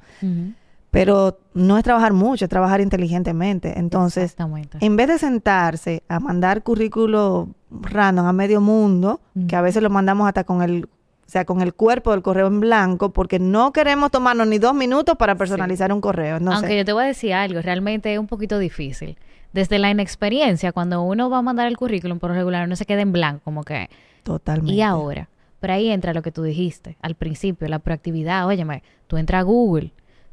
Pero no es trabajar mucho, es trabajar inteligentemente. Entonces, en vez de sentarse a mandar currículo random a medio mundo, que a veces lo mandamos hasta con el, o sea, con el cuerpo del correo en blanco, porque no queremos tomarnos ni dos minutos para personalizar un correo. No Aunque sé. yo te voy a decir algo, realmente es un poquito difícil. Desde la inexperiencia, cuando uno va a mandar el currículum, por regular, uno se queda en blanco, como que, Totalmente. ¿y ahora? Pero ahí entra lo que tú dijiste al principio, la proactividad. Óyeme, tú entras a Google,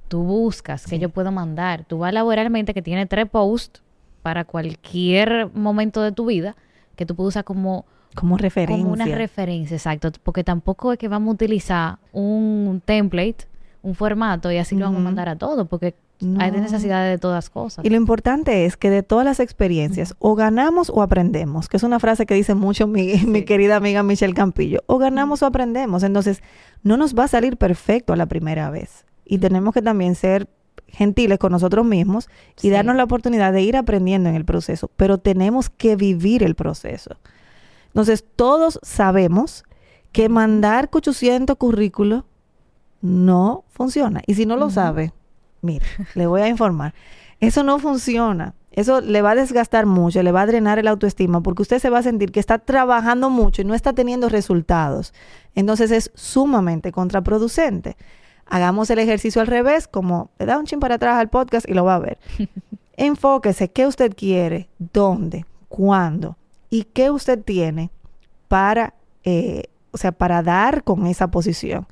tú buscas que yo puedo mandar, tú vas laboralmente que tiene tres posts para cualquier momento de tu vida que tú puedes usar como, Como referencia. como una referencia, exacto. Porque tampoco es que vamos a utilizar un template, un formato y así lo vamos a mandar a todo, porque hay No. necesidades de todas cosas. Y lo importante es que de todas las experiencias, o ganamos o aprendemos, que es una frase que dice mucho mi, <laughs> mi querida amiga Michelle Campillo, o ganamos o aprendemos. Entonces, no nos va a salir perfecto a la primera vez. Y tenemos que también ser gentiles con nosotros mismos y Sí. darnos la oportunidad de ir aprendiendo en el proceso, pero tenemos que vivir el proceso. Entonces, todos sabemos que mandar 800 currículos no funciona. Y si no lo sabe, mire, le voy a informar. Eso no funciona. Eso le va a desgastar mucho, le va a drenar el autoestima, porque usted se va a sentir que está trabajando mucho y no está teniendo resultados. Entonces es sumamente contraproducente. Hagamos el ejercicio al revés, como le da un chin para atrás al podcast y lo va a ver. <laughs> Enfóquese qué usted quiere, dónde, cuándo y qué usted tiene para, eh, o sea, para dar con esa posición.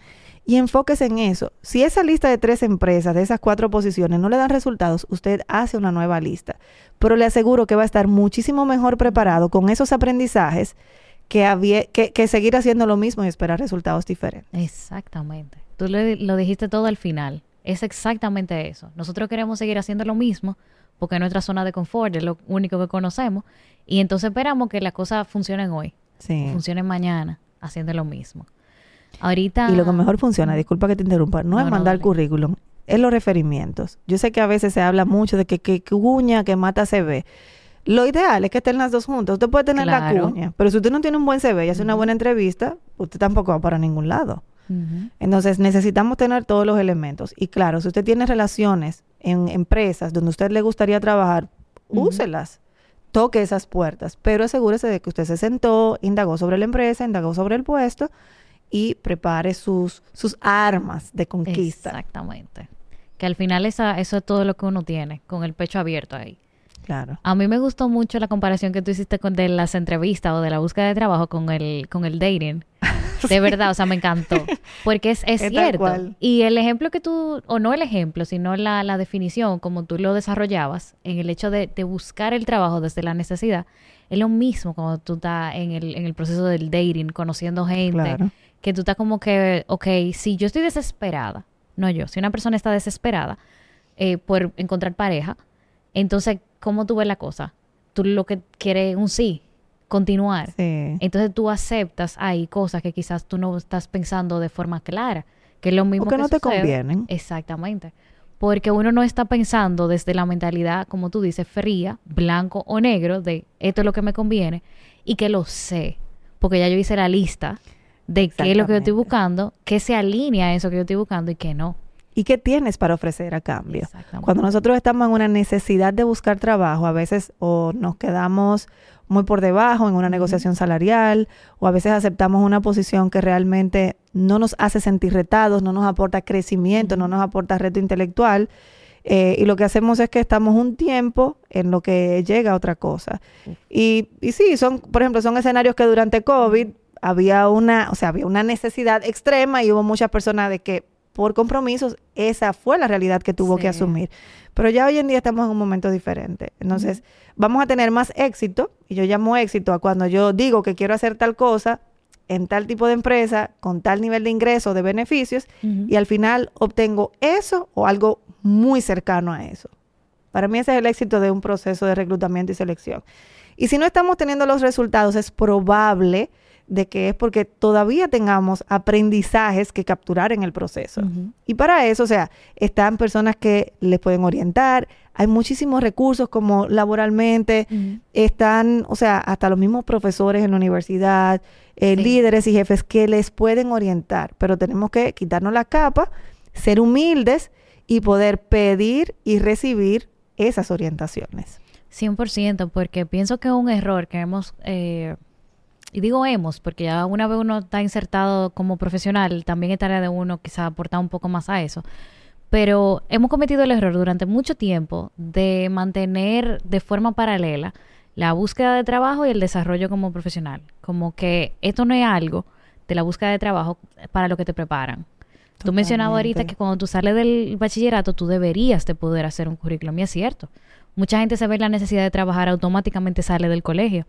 y enfóquese en eso. Si esa lista de tres empresas, de esas cuatro posiciones, no le dan resultados, usted hace una nueva lista. Pero le aseguro que va a estar muchísimo mejor preparado con esos aprendizajes que, que, seguir haciendo lo mismo y esperar resultados diferentes. Exactamente. Tú lo dijiste todo al final. Es exactamente eso. Nosotros queremos seguir haciendo lo mismo porque es nuestra zona de confort, es lo único que conocemos. Y entonces esperamos que las cosas funcionen hoy, sí. funcionen mañana, haciendo lo mismo. Ahorita... Y lo que mejor funciona, disculpa que te interrumpa, no, es mandar el currículum, es los referimientos. Yo sé que a veces se habla mucho de que, que, cuña que mata CV. Lo ideal es que estén las dos juntas. Usted puede tener la cuña, pero si usted no tiene un buen CV y hace una buena entrevista, usted tampoco va para ningún lado. Entonces necesitamos tener todos los elementos. Y claro, si usted tiene relaciones en empresas donde usted le gustaría trabajar, úselas. Toque esas puertas, pero asegúrese de que usted se sentó, indagó sobre la empresa, indagó sobre el puesto y prepare sus, sus armas de conquista. Exactamente. Que al final esa, eso es todo lo que uno tiene, con el pecho abierto ahí. Claro. A mí me gustó mucho la comparación que tú hiciste con de las entrevistas o de la búsqueda de trabajo con el, con el dating. <laughs> De verdad, o sea, me encantó. Porque es, es, cierto. Y el ejemplo que tú, o no el ejemplo, sino la, la definición, como tú lo desarrollabas, en el hecho de, de, buscar el trabajo desde la necesidad, es lo mismo cuando tú estás en el, en el proceso del dating, conociendo gente, que tú estás como que, ok, si yo estoy desesperada, no yo, si una persona está desesperada eh, por encontrar pareja, entonces cómo tú ves la cosa. Tú lo que quieres es un sí, continuar. Entonces tú aceptas ahí cosas que quizás tú no estás pensando de forma clara, que es lo mismo o que, no te convienen. Exactamente. Porque uno no está pensando desde la mentalidad, como tú dices, fría, blanco o negro, de esto es lo que me conviene, y que lo sé, porque ya yo hice la lista de qué es lo que yo estoy buscando, qué se alinea a eso que yo estoy buscando y qué no y qué tienes para ofrecer a cambio. Cuando nosotros estamos en una necesidad de buscar trabajo, a veces o nos quedamos muy por debajo en una negociación salarial o a veces aceptamos una posición que realmente no nos hace sentir retados, no nos aporta crecimiento, no nos aporta reto intelectual. Eh, y lo que hacemos es que estamos un tiempo en lo que llega otra cosa. Y, y sí, son, por ejemplo, son escenarios que durante COVID había una, o sea, había una necesidad extrema y hubo muchas personas de que por compromisos, esa fue la realidad que tuvo que asumir. Pero ya hoy en día estamos en un momento diferente. Entonces, vamos a tener más éxito, y yo llamo éxito a cuando yo digo que quiero hacer tal cosa en tal tipo de empresa, con tal nivel de ingreso, de beneficios, y al final obtengo eso o algo muy cercano a eso. Para mí ese es el éxito de un proceso de reclutamiento y selección. Y si no estamos teniendo los resultados, es probable de que es porque todavía tengamos aprendizajes que capturar en el proceso. Y para eso, o sea, están personas que les pueden orientar, hay muchísimos recursos como laboralmente, están, o sea, hasta los mismos profesores en la universidad, eh, líderes y jefes que les pueden orientar, pero tenemos que quitarnos la capa, ser humildes y poder pedir y recibir esas orientaciones. 100%, porque pienso que es un error que hemos... Eh, y digo hemos, porque ya una vez uno está insertado como profesional, también es tarea de uno quizá aportar un poco más a eso. Pero hemos cometido el error durante mucho tiempo de mantener de forma paralela la búsqueda de trabajo y el desarrollo como profesional. Como que esto no es algo de la búsqueda de trabajo para lo que te preparan. Tú mencionabas ahorita que cuando tú sales del bachillerato tú deberías de poder hacer un currículum y es cierto. Mucha gente se ve la necesidad de trabajar, automáticamente sale del colegio.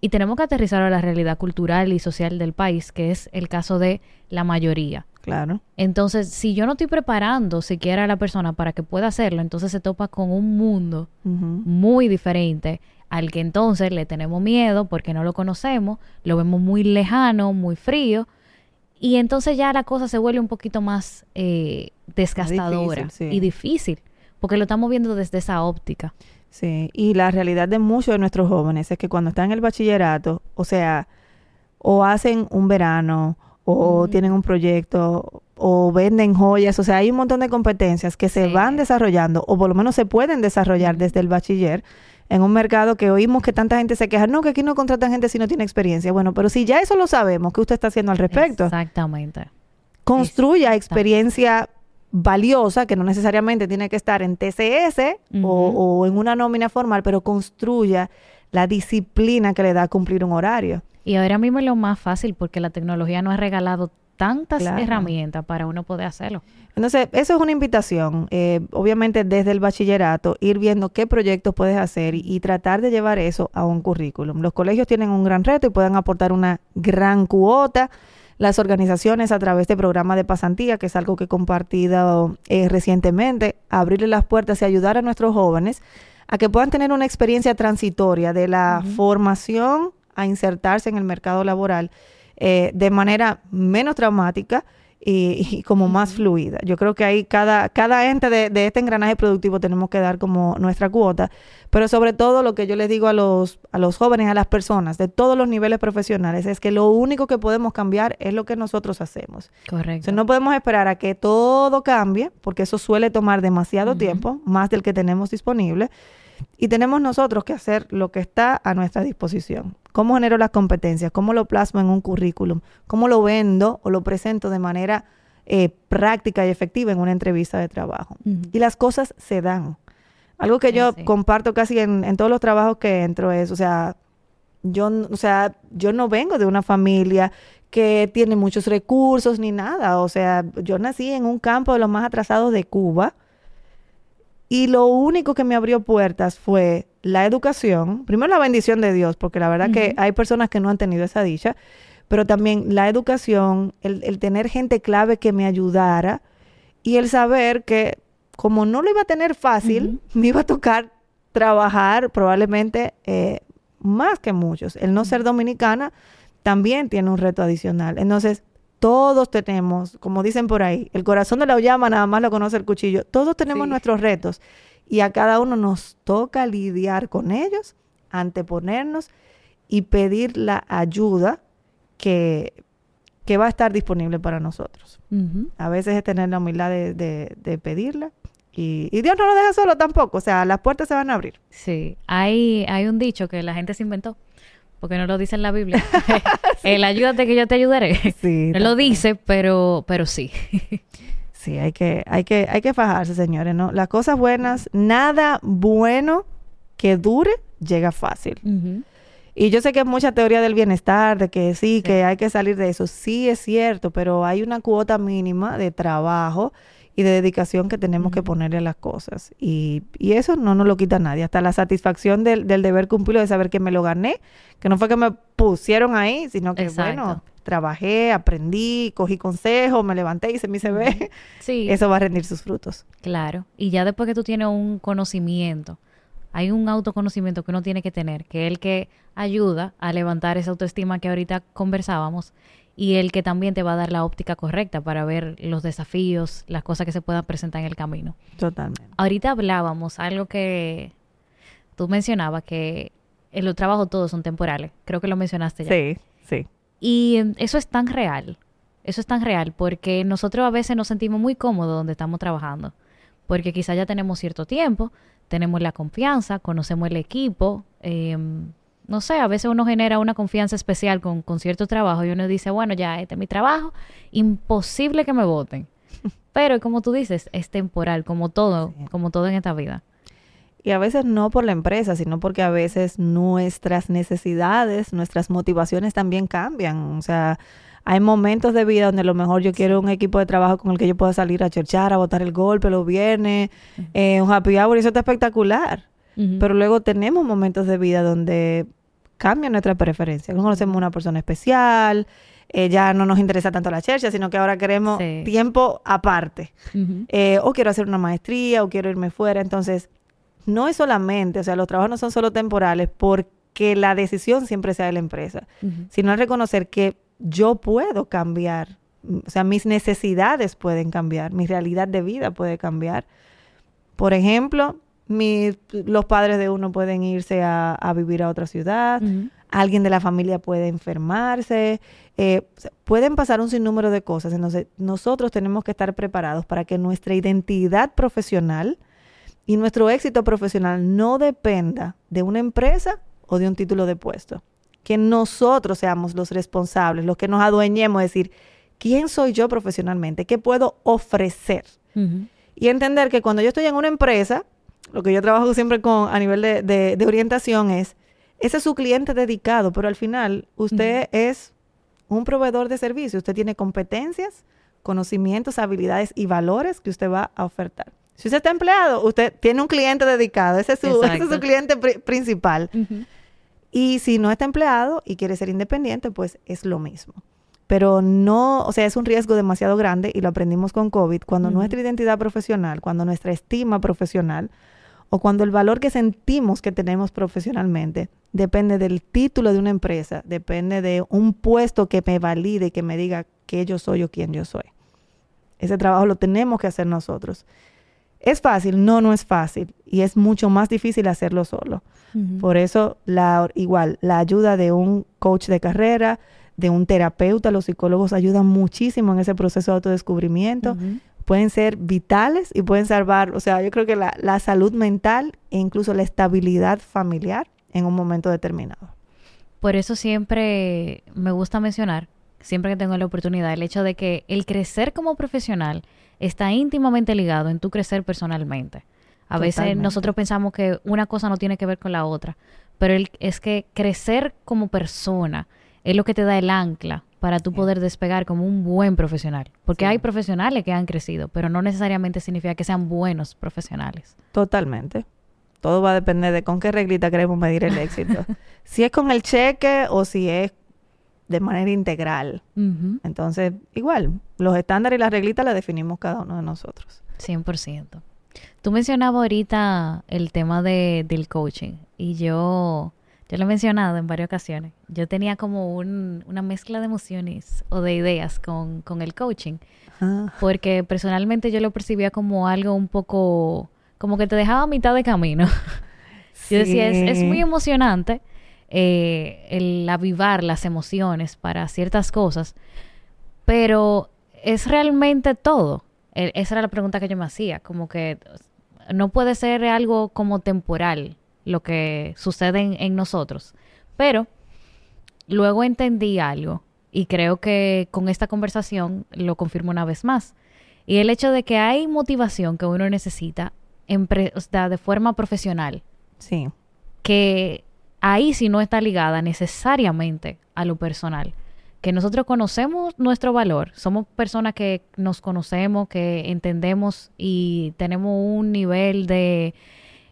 Y tenemos que aterrizar a la realidad cultural y social del país, que es el caso de la mayoría. Claro. Entonces, si yo no estoy preparando siquiera a la persona para que pueda hacerlo, entonces se topa con un mundo muy diferente al que entonces le tenemos miedo porque no lo conocemos, lo vemos muy lejano, muy frío, y entonces ya la cosa se vuelve un poquito más eh, desgastadora y difícil porque lo estamos viendo desde esa óptica. Sí, y la realidad de muchos de nuestros jóvenes es que cuando están en el bachillerato, o sea, o hacen un verano, o tienen un proyecto, o venden joyas, o sea, hay un montón de competencias que se van desarrollando, o por lo menos se pueden desarrollar desde el bachiller, en un mercado que oímos que tanta gente se queja, no, que aquí no contratan gente si no tiene experiencia. Bueno, pero si ya eso lo sabemos, ¿qué usted está haciendo al respecto? Exactamente. Construya experiencia valiosa, que no necesariamente tiene que estar en TCS o, en una nómina formal, pero construya la disciplina que le da cumplir un horario. Y ahora mismo es lo más fácil porque la tecnología nos ha regalado tantas Claro. herramientas para uno poder hacerlo. Entonces, eso es una invitación, eh, obviamente desde el bachillerato, ir viendo qué proyectos puedes hacer y, y tratar de llevar eso a un currículum. Los colegios tienen un gran reto y pueden aportar una gran cuota. Las organizaciones a través de programas de pasantía, que es algo que he compartido eh, recientemente, abrirle las puertas y ayudar a nuestros jóvenes a que puedan tener una experiencia transitoria de la formación a insertarse en el mercado laboral eh, de manera menos traumática y, y como más fluida. Yo creo que ahí cada, cada ente de, de este engranaje productivo tenemos que dar como nuestra cuota, pero sobre todo lo que yo les digo a los, a los jóvenes, a las personas de todos los niveles profesionales, es que lo único que podemos cambiar es lo que nosotros hacemos. Correcto. Entonces, no podemos esperar a que todo cambie, porque eso suele tomar demasiado tiempo, más del que tenemos disponible. Y tenemos nosotros que hacer lo que está a nuestra disposición. ¿Cómo genero las competencias? ¿Cómo lo plasmo en un currículum? ¿Cómo lo vendo o lo presento de manera eh, práctica y efectiva en una entrevista de trabajo? Y las cosas se dan. Algo que yo comparto casi en, en todos los trabajos que entro es, o sea, yo, o sea, yo no vengo de una familia que tiene muchos recursos ni nada. O sea, yo nací en un campo de los más atrasados de Cuba. Y lo único que me abrió puertas fue la educación, primero la bendición de Dios, porque la verdad que hay personas que no han tenido esa dicha, pero también la educación, el, el tener gente clave que me ayudara y el saber que como no lo iba a tener fácil, <laughs> me iba a tocar trabajar probablemente eh, más que muchos. El no ser dominicana también tiene un reto adicional. Entonces, todos tenemos, como dicen por ahí, el corazón de la llama nada más lo conoce el cuchillo. Todos tenemos Sí. nuestros retos y a cada uno nos toca lidiar con ellos, anteponernos y pedir la ayuda que, que va a estar disponible para nosotros. A veces es tener la humildad de, de- de pedirla y, y Dios no lo deja solo tampoco, o sea, las puertas se van a abrir. Sí, hay, hay un dicho que la gente se inventó, porque no lo dice en la Biblia. <laughs> El ayúdate que yo te ayudaré. Sí, no lo dice, pero, pero sí. Sí, hay que, hay que, hay que fajarse, señores, ¿no? Las cosas buenas, nada bueno que dure llega fácil. Y yo sé que es mucha teoría del bienestar, de que sí, Sí. que hay que salir de eso. Sí, es cierto, pero hay una cuota mínima de trabajo y de dedicación que tenemos que ponerle a las cosas. Y, y eso no nos lo quita nadie. Hasta la satisfacción del, del deber cumplido, de saber que me lo gané, que no fue que me pusieron ahí, sino que, Exacto. bueno, trabajé, aprendí, cogí consejos, me levanté, hice mi CV. Sí, <laughs> Eso va a rendir sus frutos. claro. Y ya después que tú tienes un conocimiento, hay un autoconocimiento que uno tiene que tener, que es el que ayuda a levantar esa autoestima que ahorita conversábamos y el que también te va a dar la óptica correcta para ver los desafíos, las cosas que se puedan presentar en el camino. Totalmente. Ahorita hablábamos algo que tú mencionabas que en los trabajos todos son temporales. Creo que lo mencionaste ya. Sí, sí. Y eso es tan real. Eso es tan real porque nosotros a veces nos sentimos muy cómodos donde estamos trabajando. Porque quizá ya tenemos cierto tiempo, tenemos la confianza, conocemos el equipo. eh, no sé, a veces uno genera una confianza especial con, con cierto trabajo y uno dice, bueno, ya este es mi trabajo, imposible que me voten. <laughs> Pero como tú dices, es temporal, como todo, Sí. como todo en esta vida. Y a veces no por la empresa, sino porque a veces nuestras necesidades, nuestras motivaciones también cambian. O sea, hay momentos de vida donde a lo mejor yo quiero un equipo de trabajo con el que yo pueda salir a cherchar, a botar el golpe los viernes, eh, un happy hour, y eso está espectacular. Pero luego tenemos momentos de vida donde cambia nuestra preferencia. No conocemos una persona especial, eh, ya no nos interesa tanto la chercha, sino que ahora queremos Sí. tiempo aparte eh, o quiero hacer una maestría o quiero irme fuera. Entonces, no es solamente, o sea, los trabajos no son solo temporales porque la decisión siempre sea de la empresa, sino al reconocer que yo puedo cambiar, o sea, mis necesidades pueden cambiar, mi realidad de vida puede cambiar. Por ejemplo, mis- los padres de uno pueden irse a, a vivir a otra ciudad, alguien de la familia puede enfermarse, eh, pueden pasar un sinnúmero de cosas. Entonces, nosotros tenemos que estar preparados para que nuestra identidad profesional y nuestro éxito profesional no dependa de una empresa o de un título de puesto. Que nosotros seamos los responsables, los que nos adueñemos, de decir, ¿quién soy yo profesionalmente? ¿Qué puedo ofrecer? Y entender que cuando yo estoy en una empresa, lo que yo trabajo siempre con a nivel de, de- de orientación es, ese es su cliente dedicado, pero al final usted es un proveedor de servicio. Usted tiene competencias, conocimientos, habilidades y valores que usted va a ofertar. Si usted está empleado, usted tiene un cliente dedicado, ese es su, <laughs> ese es su cliente pri- principal. Y si no está empleado y quiere ser independiente, pues es lo mismo. Pero no, o sea, es un riesgo demasiado grande y lo aprendimos con COVID, cuando nuestra identidad profesional, cuando nuestra estima profesional o cuando el valor que sentimos que tenemos profesionalmente depende del título de una empresa, depende de un puesto que me valide y que me diga que yo soy o quién yo soy. Ese trabajo lo tenemos que hacer nosotros. ¿Es fácil? No, no es fácil. Y es mucho más difícil hacerlo solo. Por eso, la, igual, la ayuda de un coach de carrera, de un terapeuta, los psicólogos ayudan muchísimo en ese proceso de autodescubrimiento. Ujú. Pueden ser vitales y pueden salvar, o sea, yo creo que la, la salud mental e incluso la estabilidad familiar en un momento determinado. Por eso siempre me gusta mencionar, siempre que tengo la oportunidad, el hecho de que el crecer como profesional está íntimamente ligado en tu crecer personalmente. A veces nosotros pensamos que una cosa no tiene que ver con la otra, pero el- es que crecer como persona es lo que te da el ancla para tú poder despegar como un buen profesional. Porque Sí. hay profesionales que han crecido, pero no necesariamente significa que sean buenos profesionales. Totalmente. Todo va a depender de con qué reglita queremos medir el éxito. <laughs> si es con el cheque o si es de manera integral. Entonces, igual, los estándares y las reglitas las definimos cada uno de nosotros. 100%. Tú mencionabas ahorita el tema de, del coaching y yo, yo lo he mencionado en varias ocasiones. Yo tenía como un- una mezcla de emociones o de ideas con, con el coaching Ah, porque personalmente yo lo percibía como algo un poco, como que te dejaba a mitad de camino. <laughs> Yo decía, es, es muy emocionante eh, el avivar las emociones para ciertas cosas, pero es realmente todo. E- esa era la pregunta que yo me hacía, como que no puede ser algo como temporal lo que sucede en, en nosotros. Pero luego entendí algo y creo que con esta conversación lo confirmo una vez más. Y el hecho de que hay motivación que uno necesita en pre- o sea, de forma profesional Sí, que ahí sí no está ligada necesariamente a lo personal. Que nosotros conocemos nuestro valor, somos personas que nos conocemos, que entendemos y tenemos un nivel de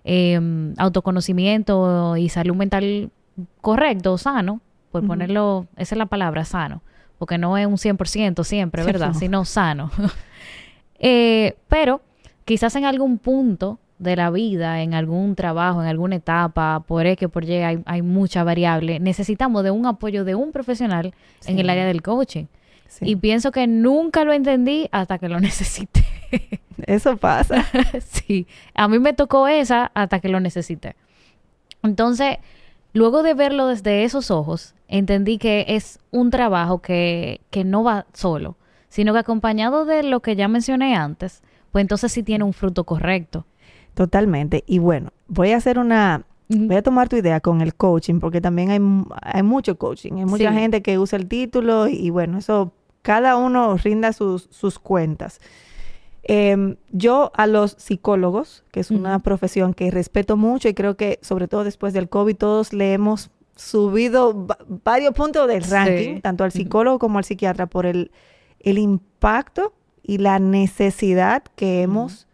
em, autoconocimiento y salud mental correcto, sano, por ponerlo, esa es la palabra, sano, porque no es un 100% siempre, ¿verdad? no. Sino sano. <laughs> Eh, pero quizás en algún punto de la vida, en algún trabajo, en alguna etapa, por X, por Y, hay, hay muchas variables, necesitamos de un apoyo de un profesional en el área del coaching. Sí. Y pienso que nunca lo entendí hasta que lo <laughs> necesité. Eso pasa. <laughs> sí, a mí me tocó esa hasta que lo necesité. Entonces, luego de verlo desde esos ojos, entendí que es un trabajo que, que no va solo, sino que acompañado de lo que ya mencioné antes, pues entonces sí tiene un fruto correcto. Totalmente. Y bueno, voy a hacer una. Voy a tomar tu idea con el coaching, porque también hay, hay mucho coaching, hay mucha Sí. gente que usa el título y, bueno, eso cada uno rinda sus, sus cuentas. Em, yo a los psicólogos, que es una profesión que respeto mucho y creo que sobre todo después del COVID todos le hemos subido va- varios puntos del Sí. ranking, tanto al psicólogo como al psiquiatra, por el, el impacto y la necesidad que hemos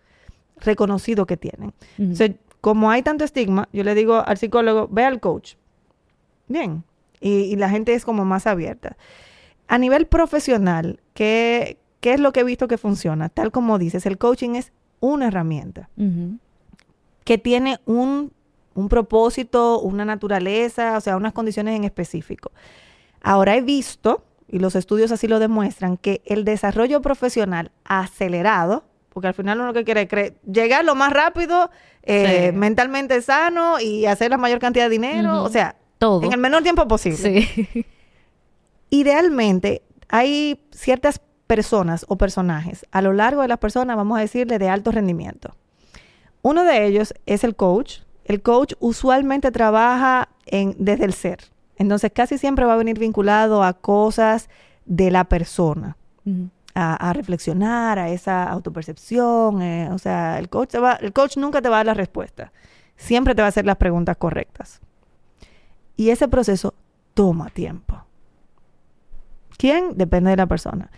reconocido que tienen. Sea, como hay tanto estigma, yo le digo al psicólogo, ve al coach. Bien. Y, y la gente es como más abierta. A nivel profesional, ¿qué, ¿qué es lo que he visto que funciona? Tal como dices, el coaching es una herramienta que tiene un, un propósito, una naturaleza, o sea, unas condiciones en específico. Ahora he visto, y los estudios así lo demuestran, que el desarrollo profesional acelerado, porque al final uno que quiere es llegar lo más rápido, eh, Sí. mentalmente sano y hacer la mayor cantidad de dinero, o sea, Todo. en el menor tiempo posible. Sí. Idealmente, hay ciertas personas o personajes a lo largo de las personas, vamos a decirle, de alto rendimiento. Uno de ellos es el coach. El coach usualmente trabaja en, desde el ser. Entonces, casi siempre va a venir vinculado a cosas de la persona, Ujú. A, a reflexionar, a esa autopercepción. eh, o sea, el coach, te va- el coach nunca te va a dar la respuesta. Siempre te va a hacer las preguntas correctas. Y ese proceso toma tiempo. ¿Quién? Depende de la persona.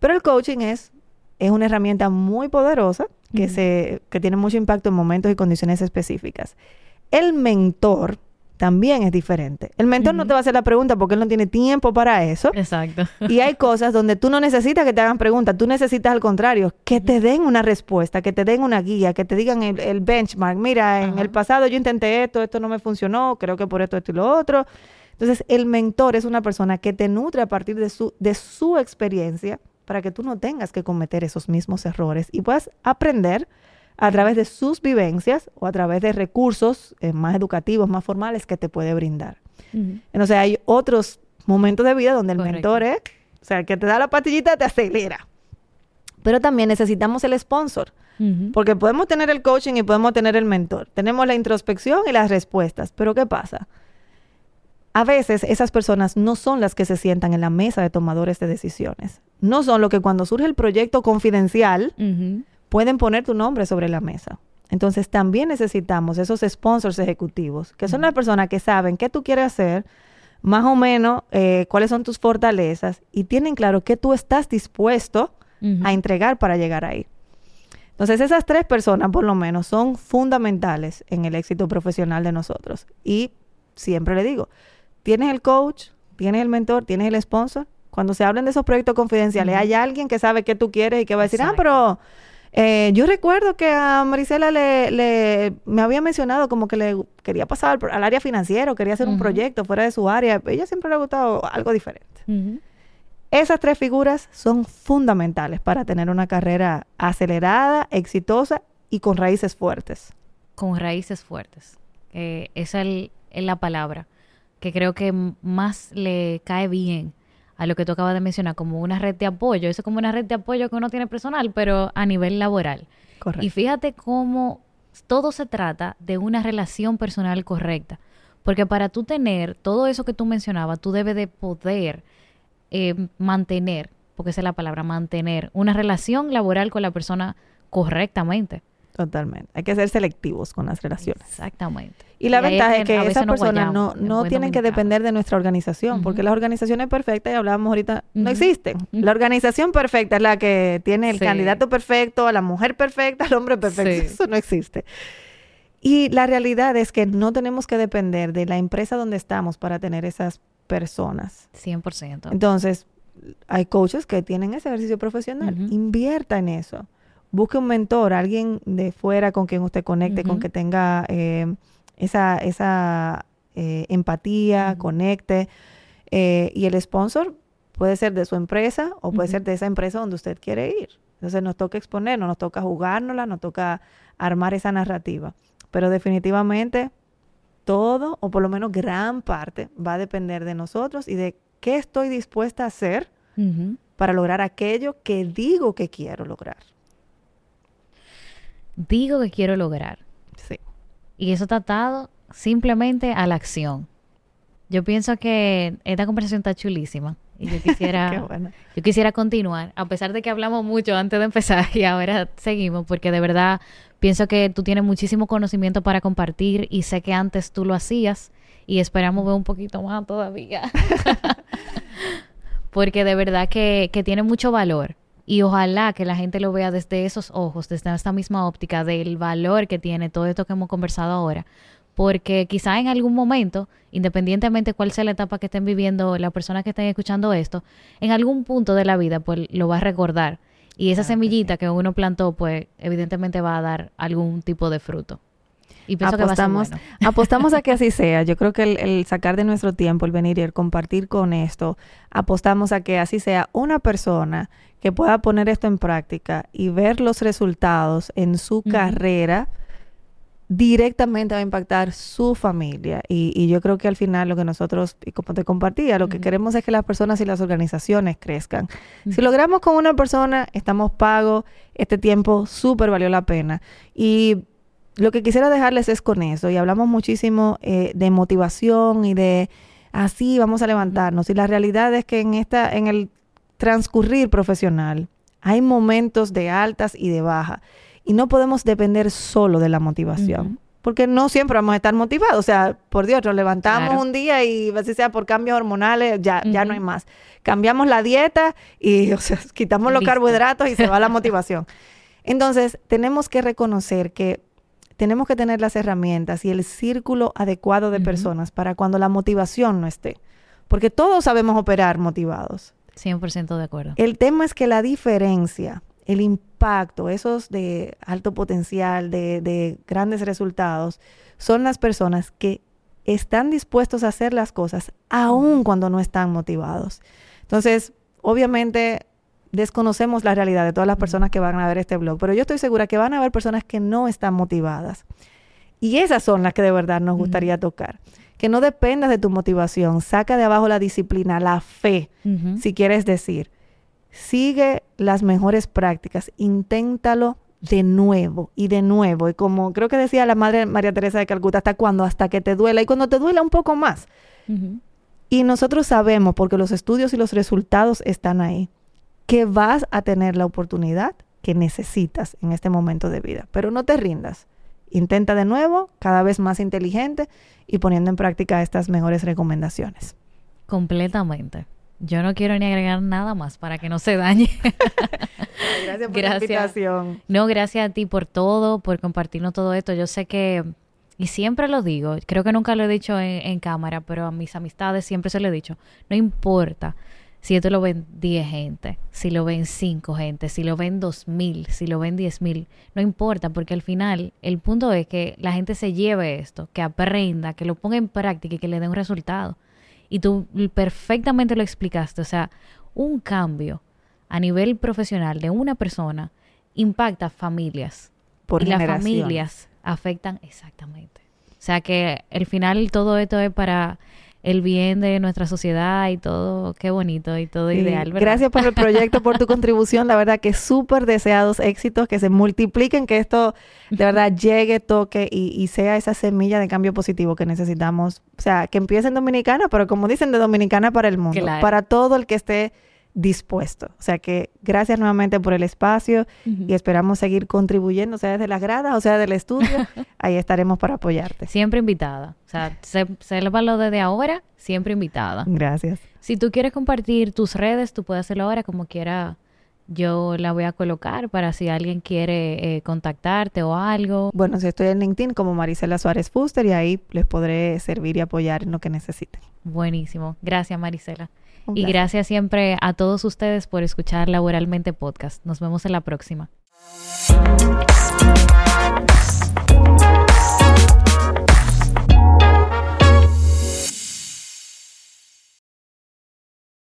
Pero el coaching es, es una herramienta muy poderosa que, se, que tiene mucho impacto en momentos y condiciones específicas. El mentor también es diferente. El mentor no te va a hacer la pregunta porque él no tiene tiempo para eso. Exacto. Y hay <laughs> cosas donde tú no necesitas que te hagan preguntas, tú necesitas al contrario, que te den una respuesta, que te den una guía, que te digan el, el benchmark. Mira, en el pasado yo intenté esto, esto no me funcionó, creo que por esto, esto y lo otro. Entonces, el mentor es una persona que te nutre a partir de su, de su experiencia para que tú no tengas que cometer esos mismos errores y puedas aprender a través de sus vivencias o a través de recursos eh, más educativos, más formales que te puede brindar. Entonces hay otros momentos de vida donde el Correcto. mentor es, o sea, el que te da la pastillita te acelera. Pero también necesitamos el sponsor, porque podemos tener el coaching y podemos tener el mentor. Tenemos la introspección y las respuestas, pero ¿qué pasa? A veces esas personas no son las que se sientan en la mesa de tomadores de decisiones. No son lo que cuando surge el proyecto confidencial. Pueden poner tu nombre sobre la mesa. Entonces también necesitamos esos sponsors ejecutivos, que son las personas que saben qué tú quieres hacer, más o menos eh, cuáles son tus fortalezas y tienen claro qué tú estás dispuesto a entregar para llegar ahí. Entonces esas tres personas por lo menos son fundamentales en el éxito profesional de nosotros. Y siempre le digo, tienes el coach, tienes el mentor, tienes el sponsor. Cuando se hablen de esos proyectos confidenciales, hay alguien que sabe qué tú quieres y que va a decir, ah, pero eh, yo recuerdo que a Marisela le, le- me había mencionado como que le quería pasar al, al área financiera, o quería hacer un proyecto fuera de su área. Ella siempre le ha gustado algo diferente. Esas tres figuras son fundamentales para tener una carrera acelerada, exitosa y con raíces fuertes. con raíces fuertes. Eh, esa es el- es la palabra que creo que más le cae bien a lo que tú acabas de mencionar, como una red de apoyo. Eso es como una red de apoyo que uno tiene personal, pero a nivel laboral. Correcto. Y fíjate cómo todo se trata de una relación personal correcta. Porque para tú tener todo eso que tú mencionabas, tú debes de poder eh, mantener, porque esa es la palabra, mantener una relación laboral con la persona correctamente. Totalmente. Hay que ser selectivos con las relaciones. Exactamente. Y la ventaja es que esas personas no, no tienen que depender de nuestra organización, porque las organizaciones perfectas, y hablábamos ahorita, no existen. La organización perfecta es la que tiene el Sí. candidato perfecto, a la mujer perfecta, al hombre perfecto. Sí. <laughs> Eso no existe. Y la realidad es que no tenemos que depender de la empresa donde estamos para tener esas personas. 100%. Entonces, hay coaches que tienen ese ejercicio profesional. Invierta en eso. Busque un mentor, alguien de fuera con quien usted conecte, con que tenga eh, esa, esa eh, empatía, conecte. Eh, y el sponsor puede ser de su empresa o puede ser de esa empresa donde usted quiere ir. Entonces nos toca exponernos, nos toca jugárnosla, nos toca armar esa narrativa. Pero definitivamente todo, o por lo menos gran parte, va a depender de nosotros y de qué estoy dispuesta a hacer para lograr aquello que digo que quiero lograr. Digo que quiero lograr. Sí. Y eso está atado simplemente a la acción. Yo pienso que esta conversación está chulísima. Y yo <laughs> quisiera, bueno. yo quisiera continuar, a pesar de que hablamos mucho antes de empezar <laughs> y ahora seguimos, porque de verdad pienso que tú tienes muchísimo conocimiento para compartir y sé que antes tú lo hacías y esperamos ver un poquito más todavía. <laughs> porque de verdad que, que tiene mucho valor. Y ojalá que la gente lo vea desde esos ojos, desde esta misma óptica del valor que tiene todo esto que hemos conversado ahora. Porque quizá en algún momento, independientemente cuál sea la etapa que estén viviendo las personas que estén escuchando esto, en algún punto de la vida, pues lo va a recordar. Y esa Claro que semillita que uno plantó, pues evidentemente va a dar algún tipo de fruto. Y pienso que va a ser Apostamos, bueno. <laughs> apostamos a que así <laughs> sea. Yo creo que el, el sacar de nuestro tiempo, el venir y el compartir con esto, apostamos a que así sea una persona que pueda poner esto en práctica y ver los resultados en su carrera directamente va a impactar su familia. Y, y yo creo que al final lo que nosotros, y como te compartía, lo que queremos es que las personas y las organizaciones crezcan. Si logramos con una persona, estamos pagos, este tiempo súper valió la pena. Y lo que quisiera dejarles es con eso, y hablamos muchísimo eh, de motivación y de así vamos a levantarnos. Y la realidad es que en esta, en el transcurrir profesional, hay momentos de altas y de bajas. Y no podemos depender solo de la motivación. Porque no siempre vamos a estar motivados. O sea, por Dios, nos levantamos Claro. un día y así sea por cambios hormonales, ya, ya no hay más. Cambiamos la dieta y, <laughs> o sea, quitamos los Listo. carbohidratos y se va la <laughs> motivación. Entonces, tenemos que reconocer que tenemos que tener las herramientas y el círculo adecuado de personas para cuando la motivación no esté. Porque todos sabemos operar motivados. 100% de acuerdo. El tema es que la diferencia, el impacto, esos de alto potencial, de, de grandes resultados, son las personas que están dispuestos a hacer las cosas aun cuando no están motivados. Entonces, obviamente, desconocemos la realidad de todas las personas que van a ver este blog, pero yo estoy segura que van a haber personas que no están motivadas. Y esas son las que de verdad nos gustaría tocar. Que no dependas de tu motivación, saca de abajo la disciplina, la fe, si quieres decir, sigue las mejores prácticas, inténtalo de nuevo y de nuevo. Y como creo que decía la madre María Teresa de Calcuta, ¿hasta cuándo? Hasta que te duela. Y cuando te duela un poco más. Y nosotros sabemos, porque los estudios y los resultados están ahí, que vas a tener la oportunidad que necesitas en este momento de vida. Pero no te rindas. Intenta de nuevo, cada vez más inteligente y poniendo en práctica estas mejores recomendaciones. Completamente. Yo no quiero ni agregar nada más para que no se dañe. <laughs> Gracias por la invitación. No, gracias a ti por todo, por compartirnos todo esto. Yo sé que, y siempre lo digo, creo que nunca lo he dicho en, en cámara, pero a mis amistades siempre se lo he dicho, no importa si esto lo ven 10 gente, si lo ven 5 gente, si lo ven 2000, si lo ven 10.000, no importa, porque al final el punto es que la gente se lleve esto, que aprenda, que lo ponga en práctica y que le dé un resultado. Y tú perfectamente lo explicaste, o sea, un cambio a nivel profesional de una persona impacta familias Por y las familias afectan exactamente. O sea que al final todo esto es para el bien de nuestra sociedad y todo, qué bonito y todo Sí, ideal, ¿verdad? Gracias por el proyecto, por tu <laughs> contribución. La verdad que súper deseados éxitos, que se multipliquen, que esto de verdad llegue, toque y, y sea esa semilla de cambio positivo que necesitamos. O sea, que empiece en Dominicana, pero como dicen, de Dominicana para el mundo, Claro. para todo el que esté dispuesto. O sea que gracias nuevamente por el espacio y esperamos seguir contribuyendo, sea desde las gradas o sea del estudio. <laughs> Ahí estaremos para apoyarte. Siempre invitada. O sea, sé, sélvalo desde ahora, siempre invitada. Gracias. Si tú quieres compartir tus redes, tú puedes hacerlo ahora como quiera. Yo la voy a colocar para si alguien quiere eh, contactarte o algo. Bueno, si estoy en LinkedIn como Marisela Suárez Fuster y ahí les podré servir y apoyar en lo que necesiten. Buenísimo. Gracias, Marisela. Y gracias siempre a todos ustedes por escuchar Laboralmente Podcast. Nos vemos en la próxima.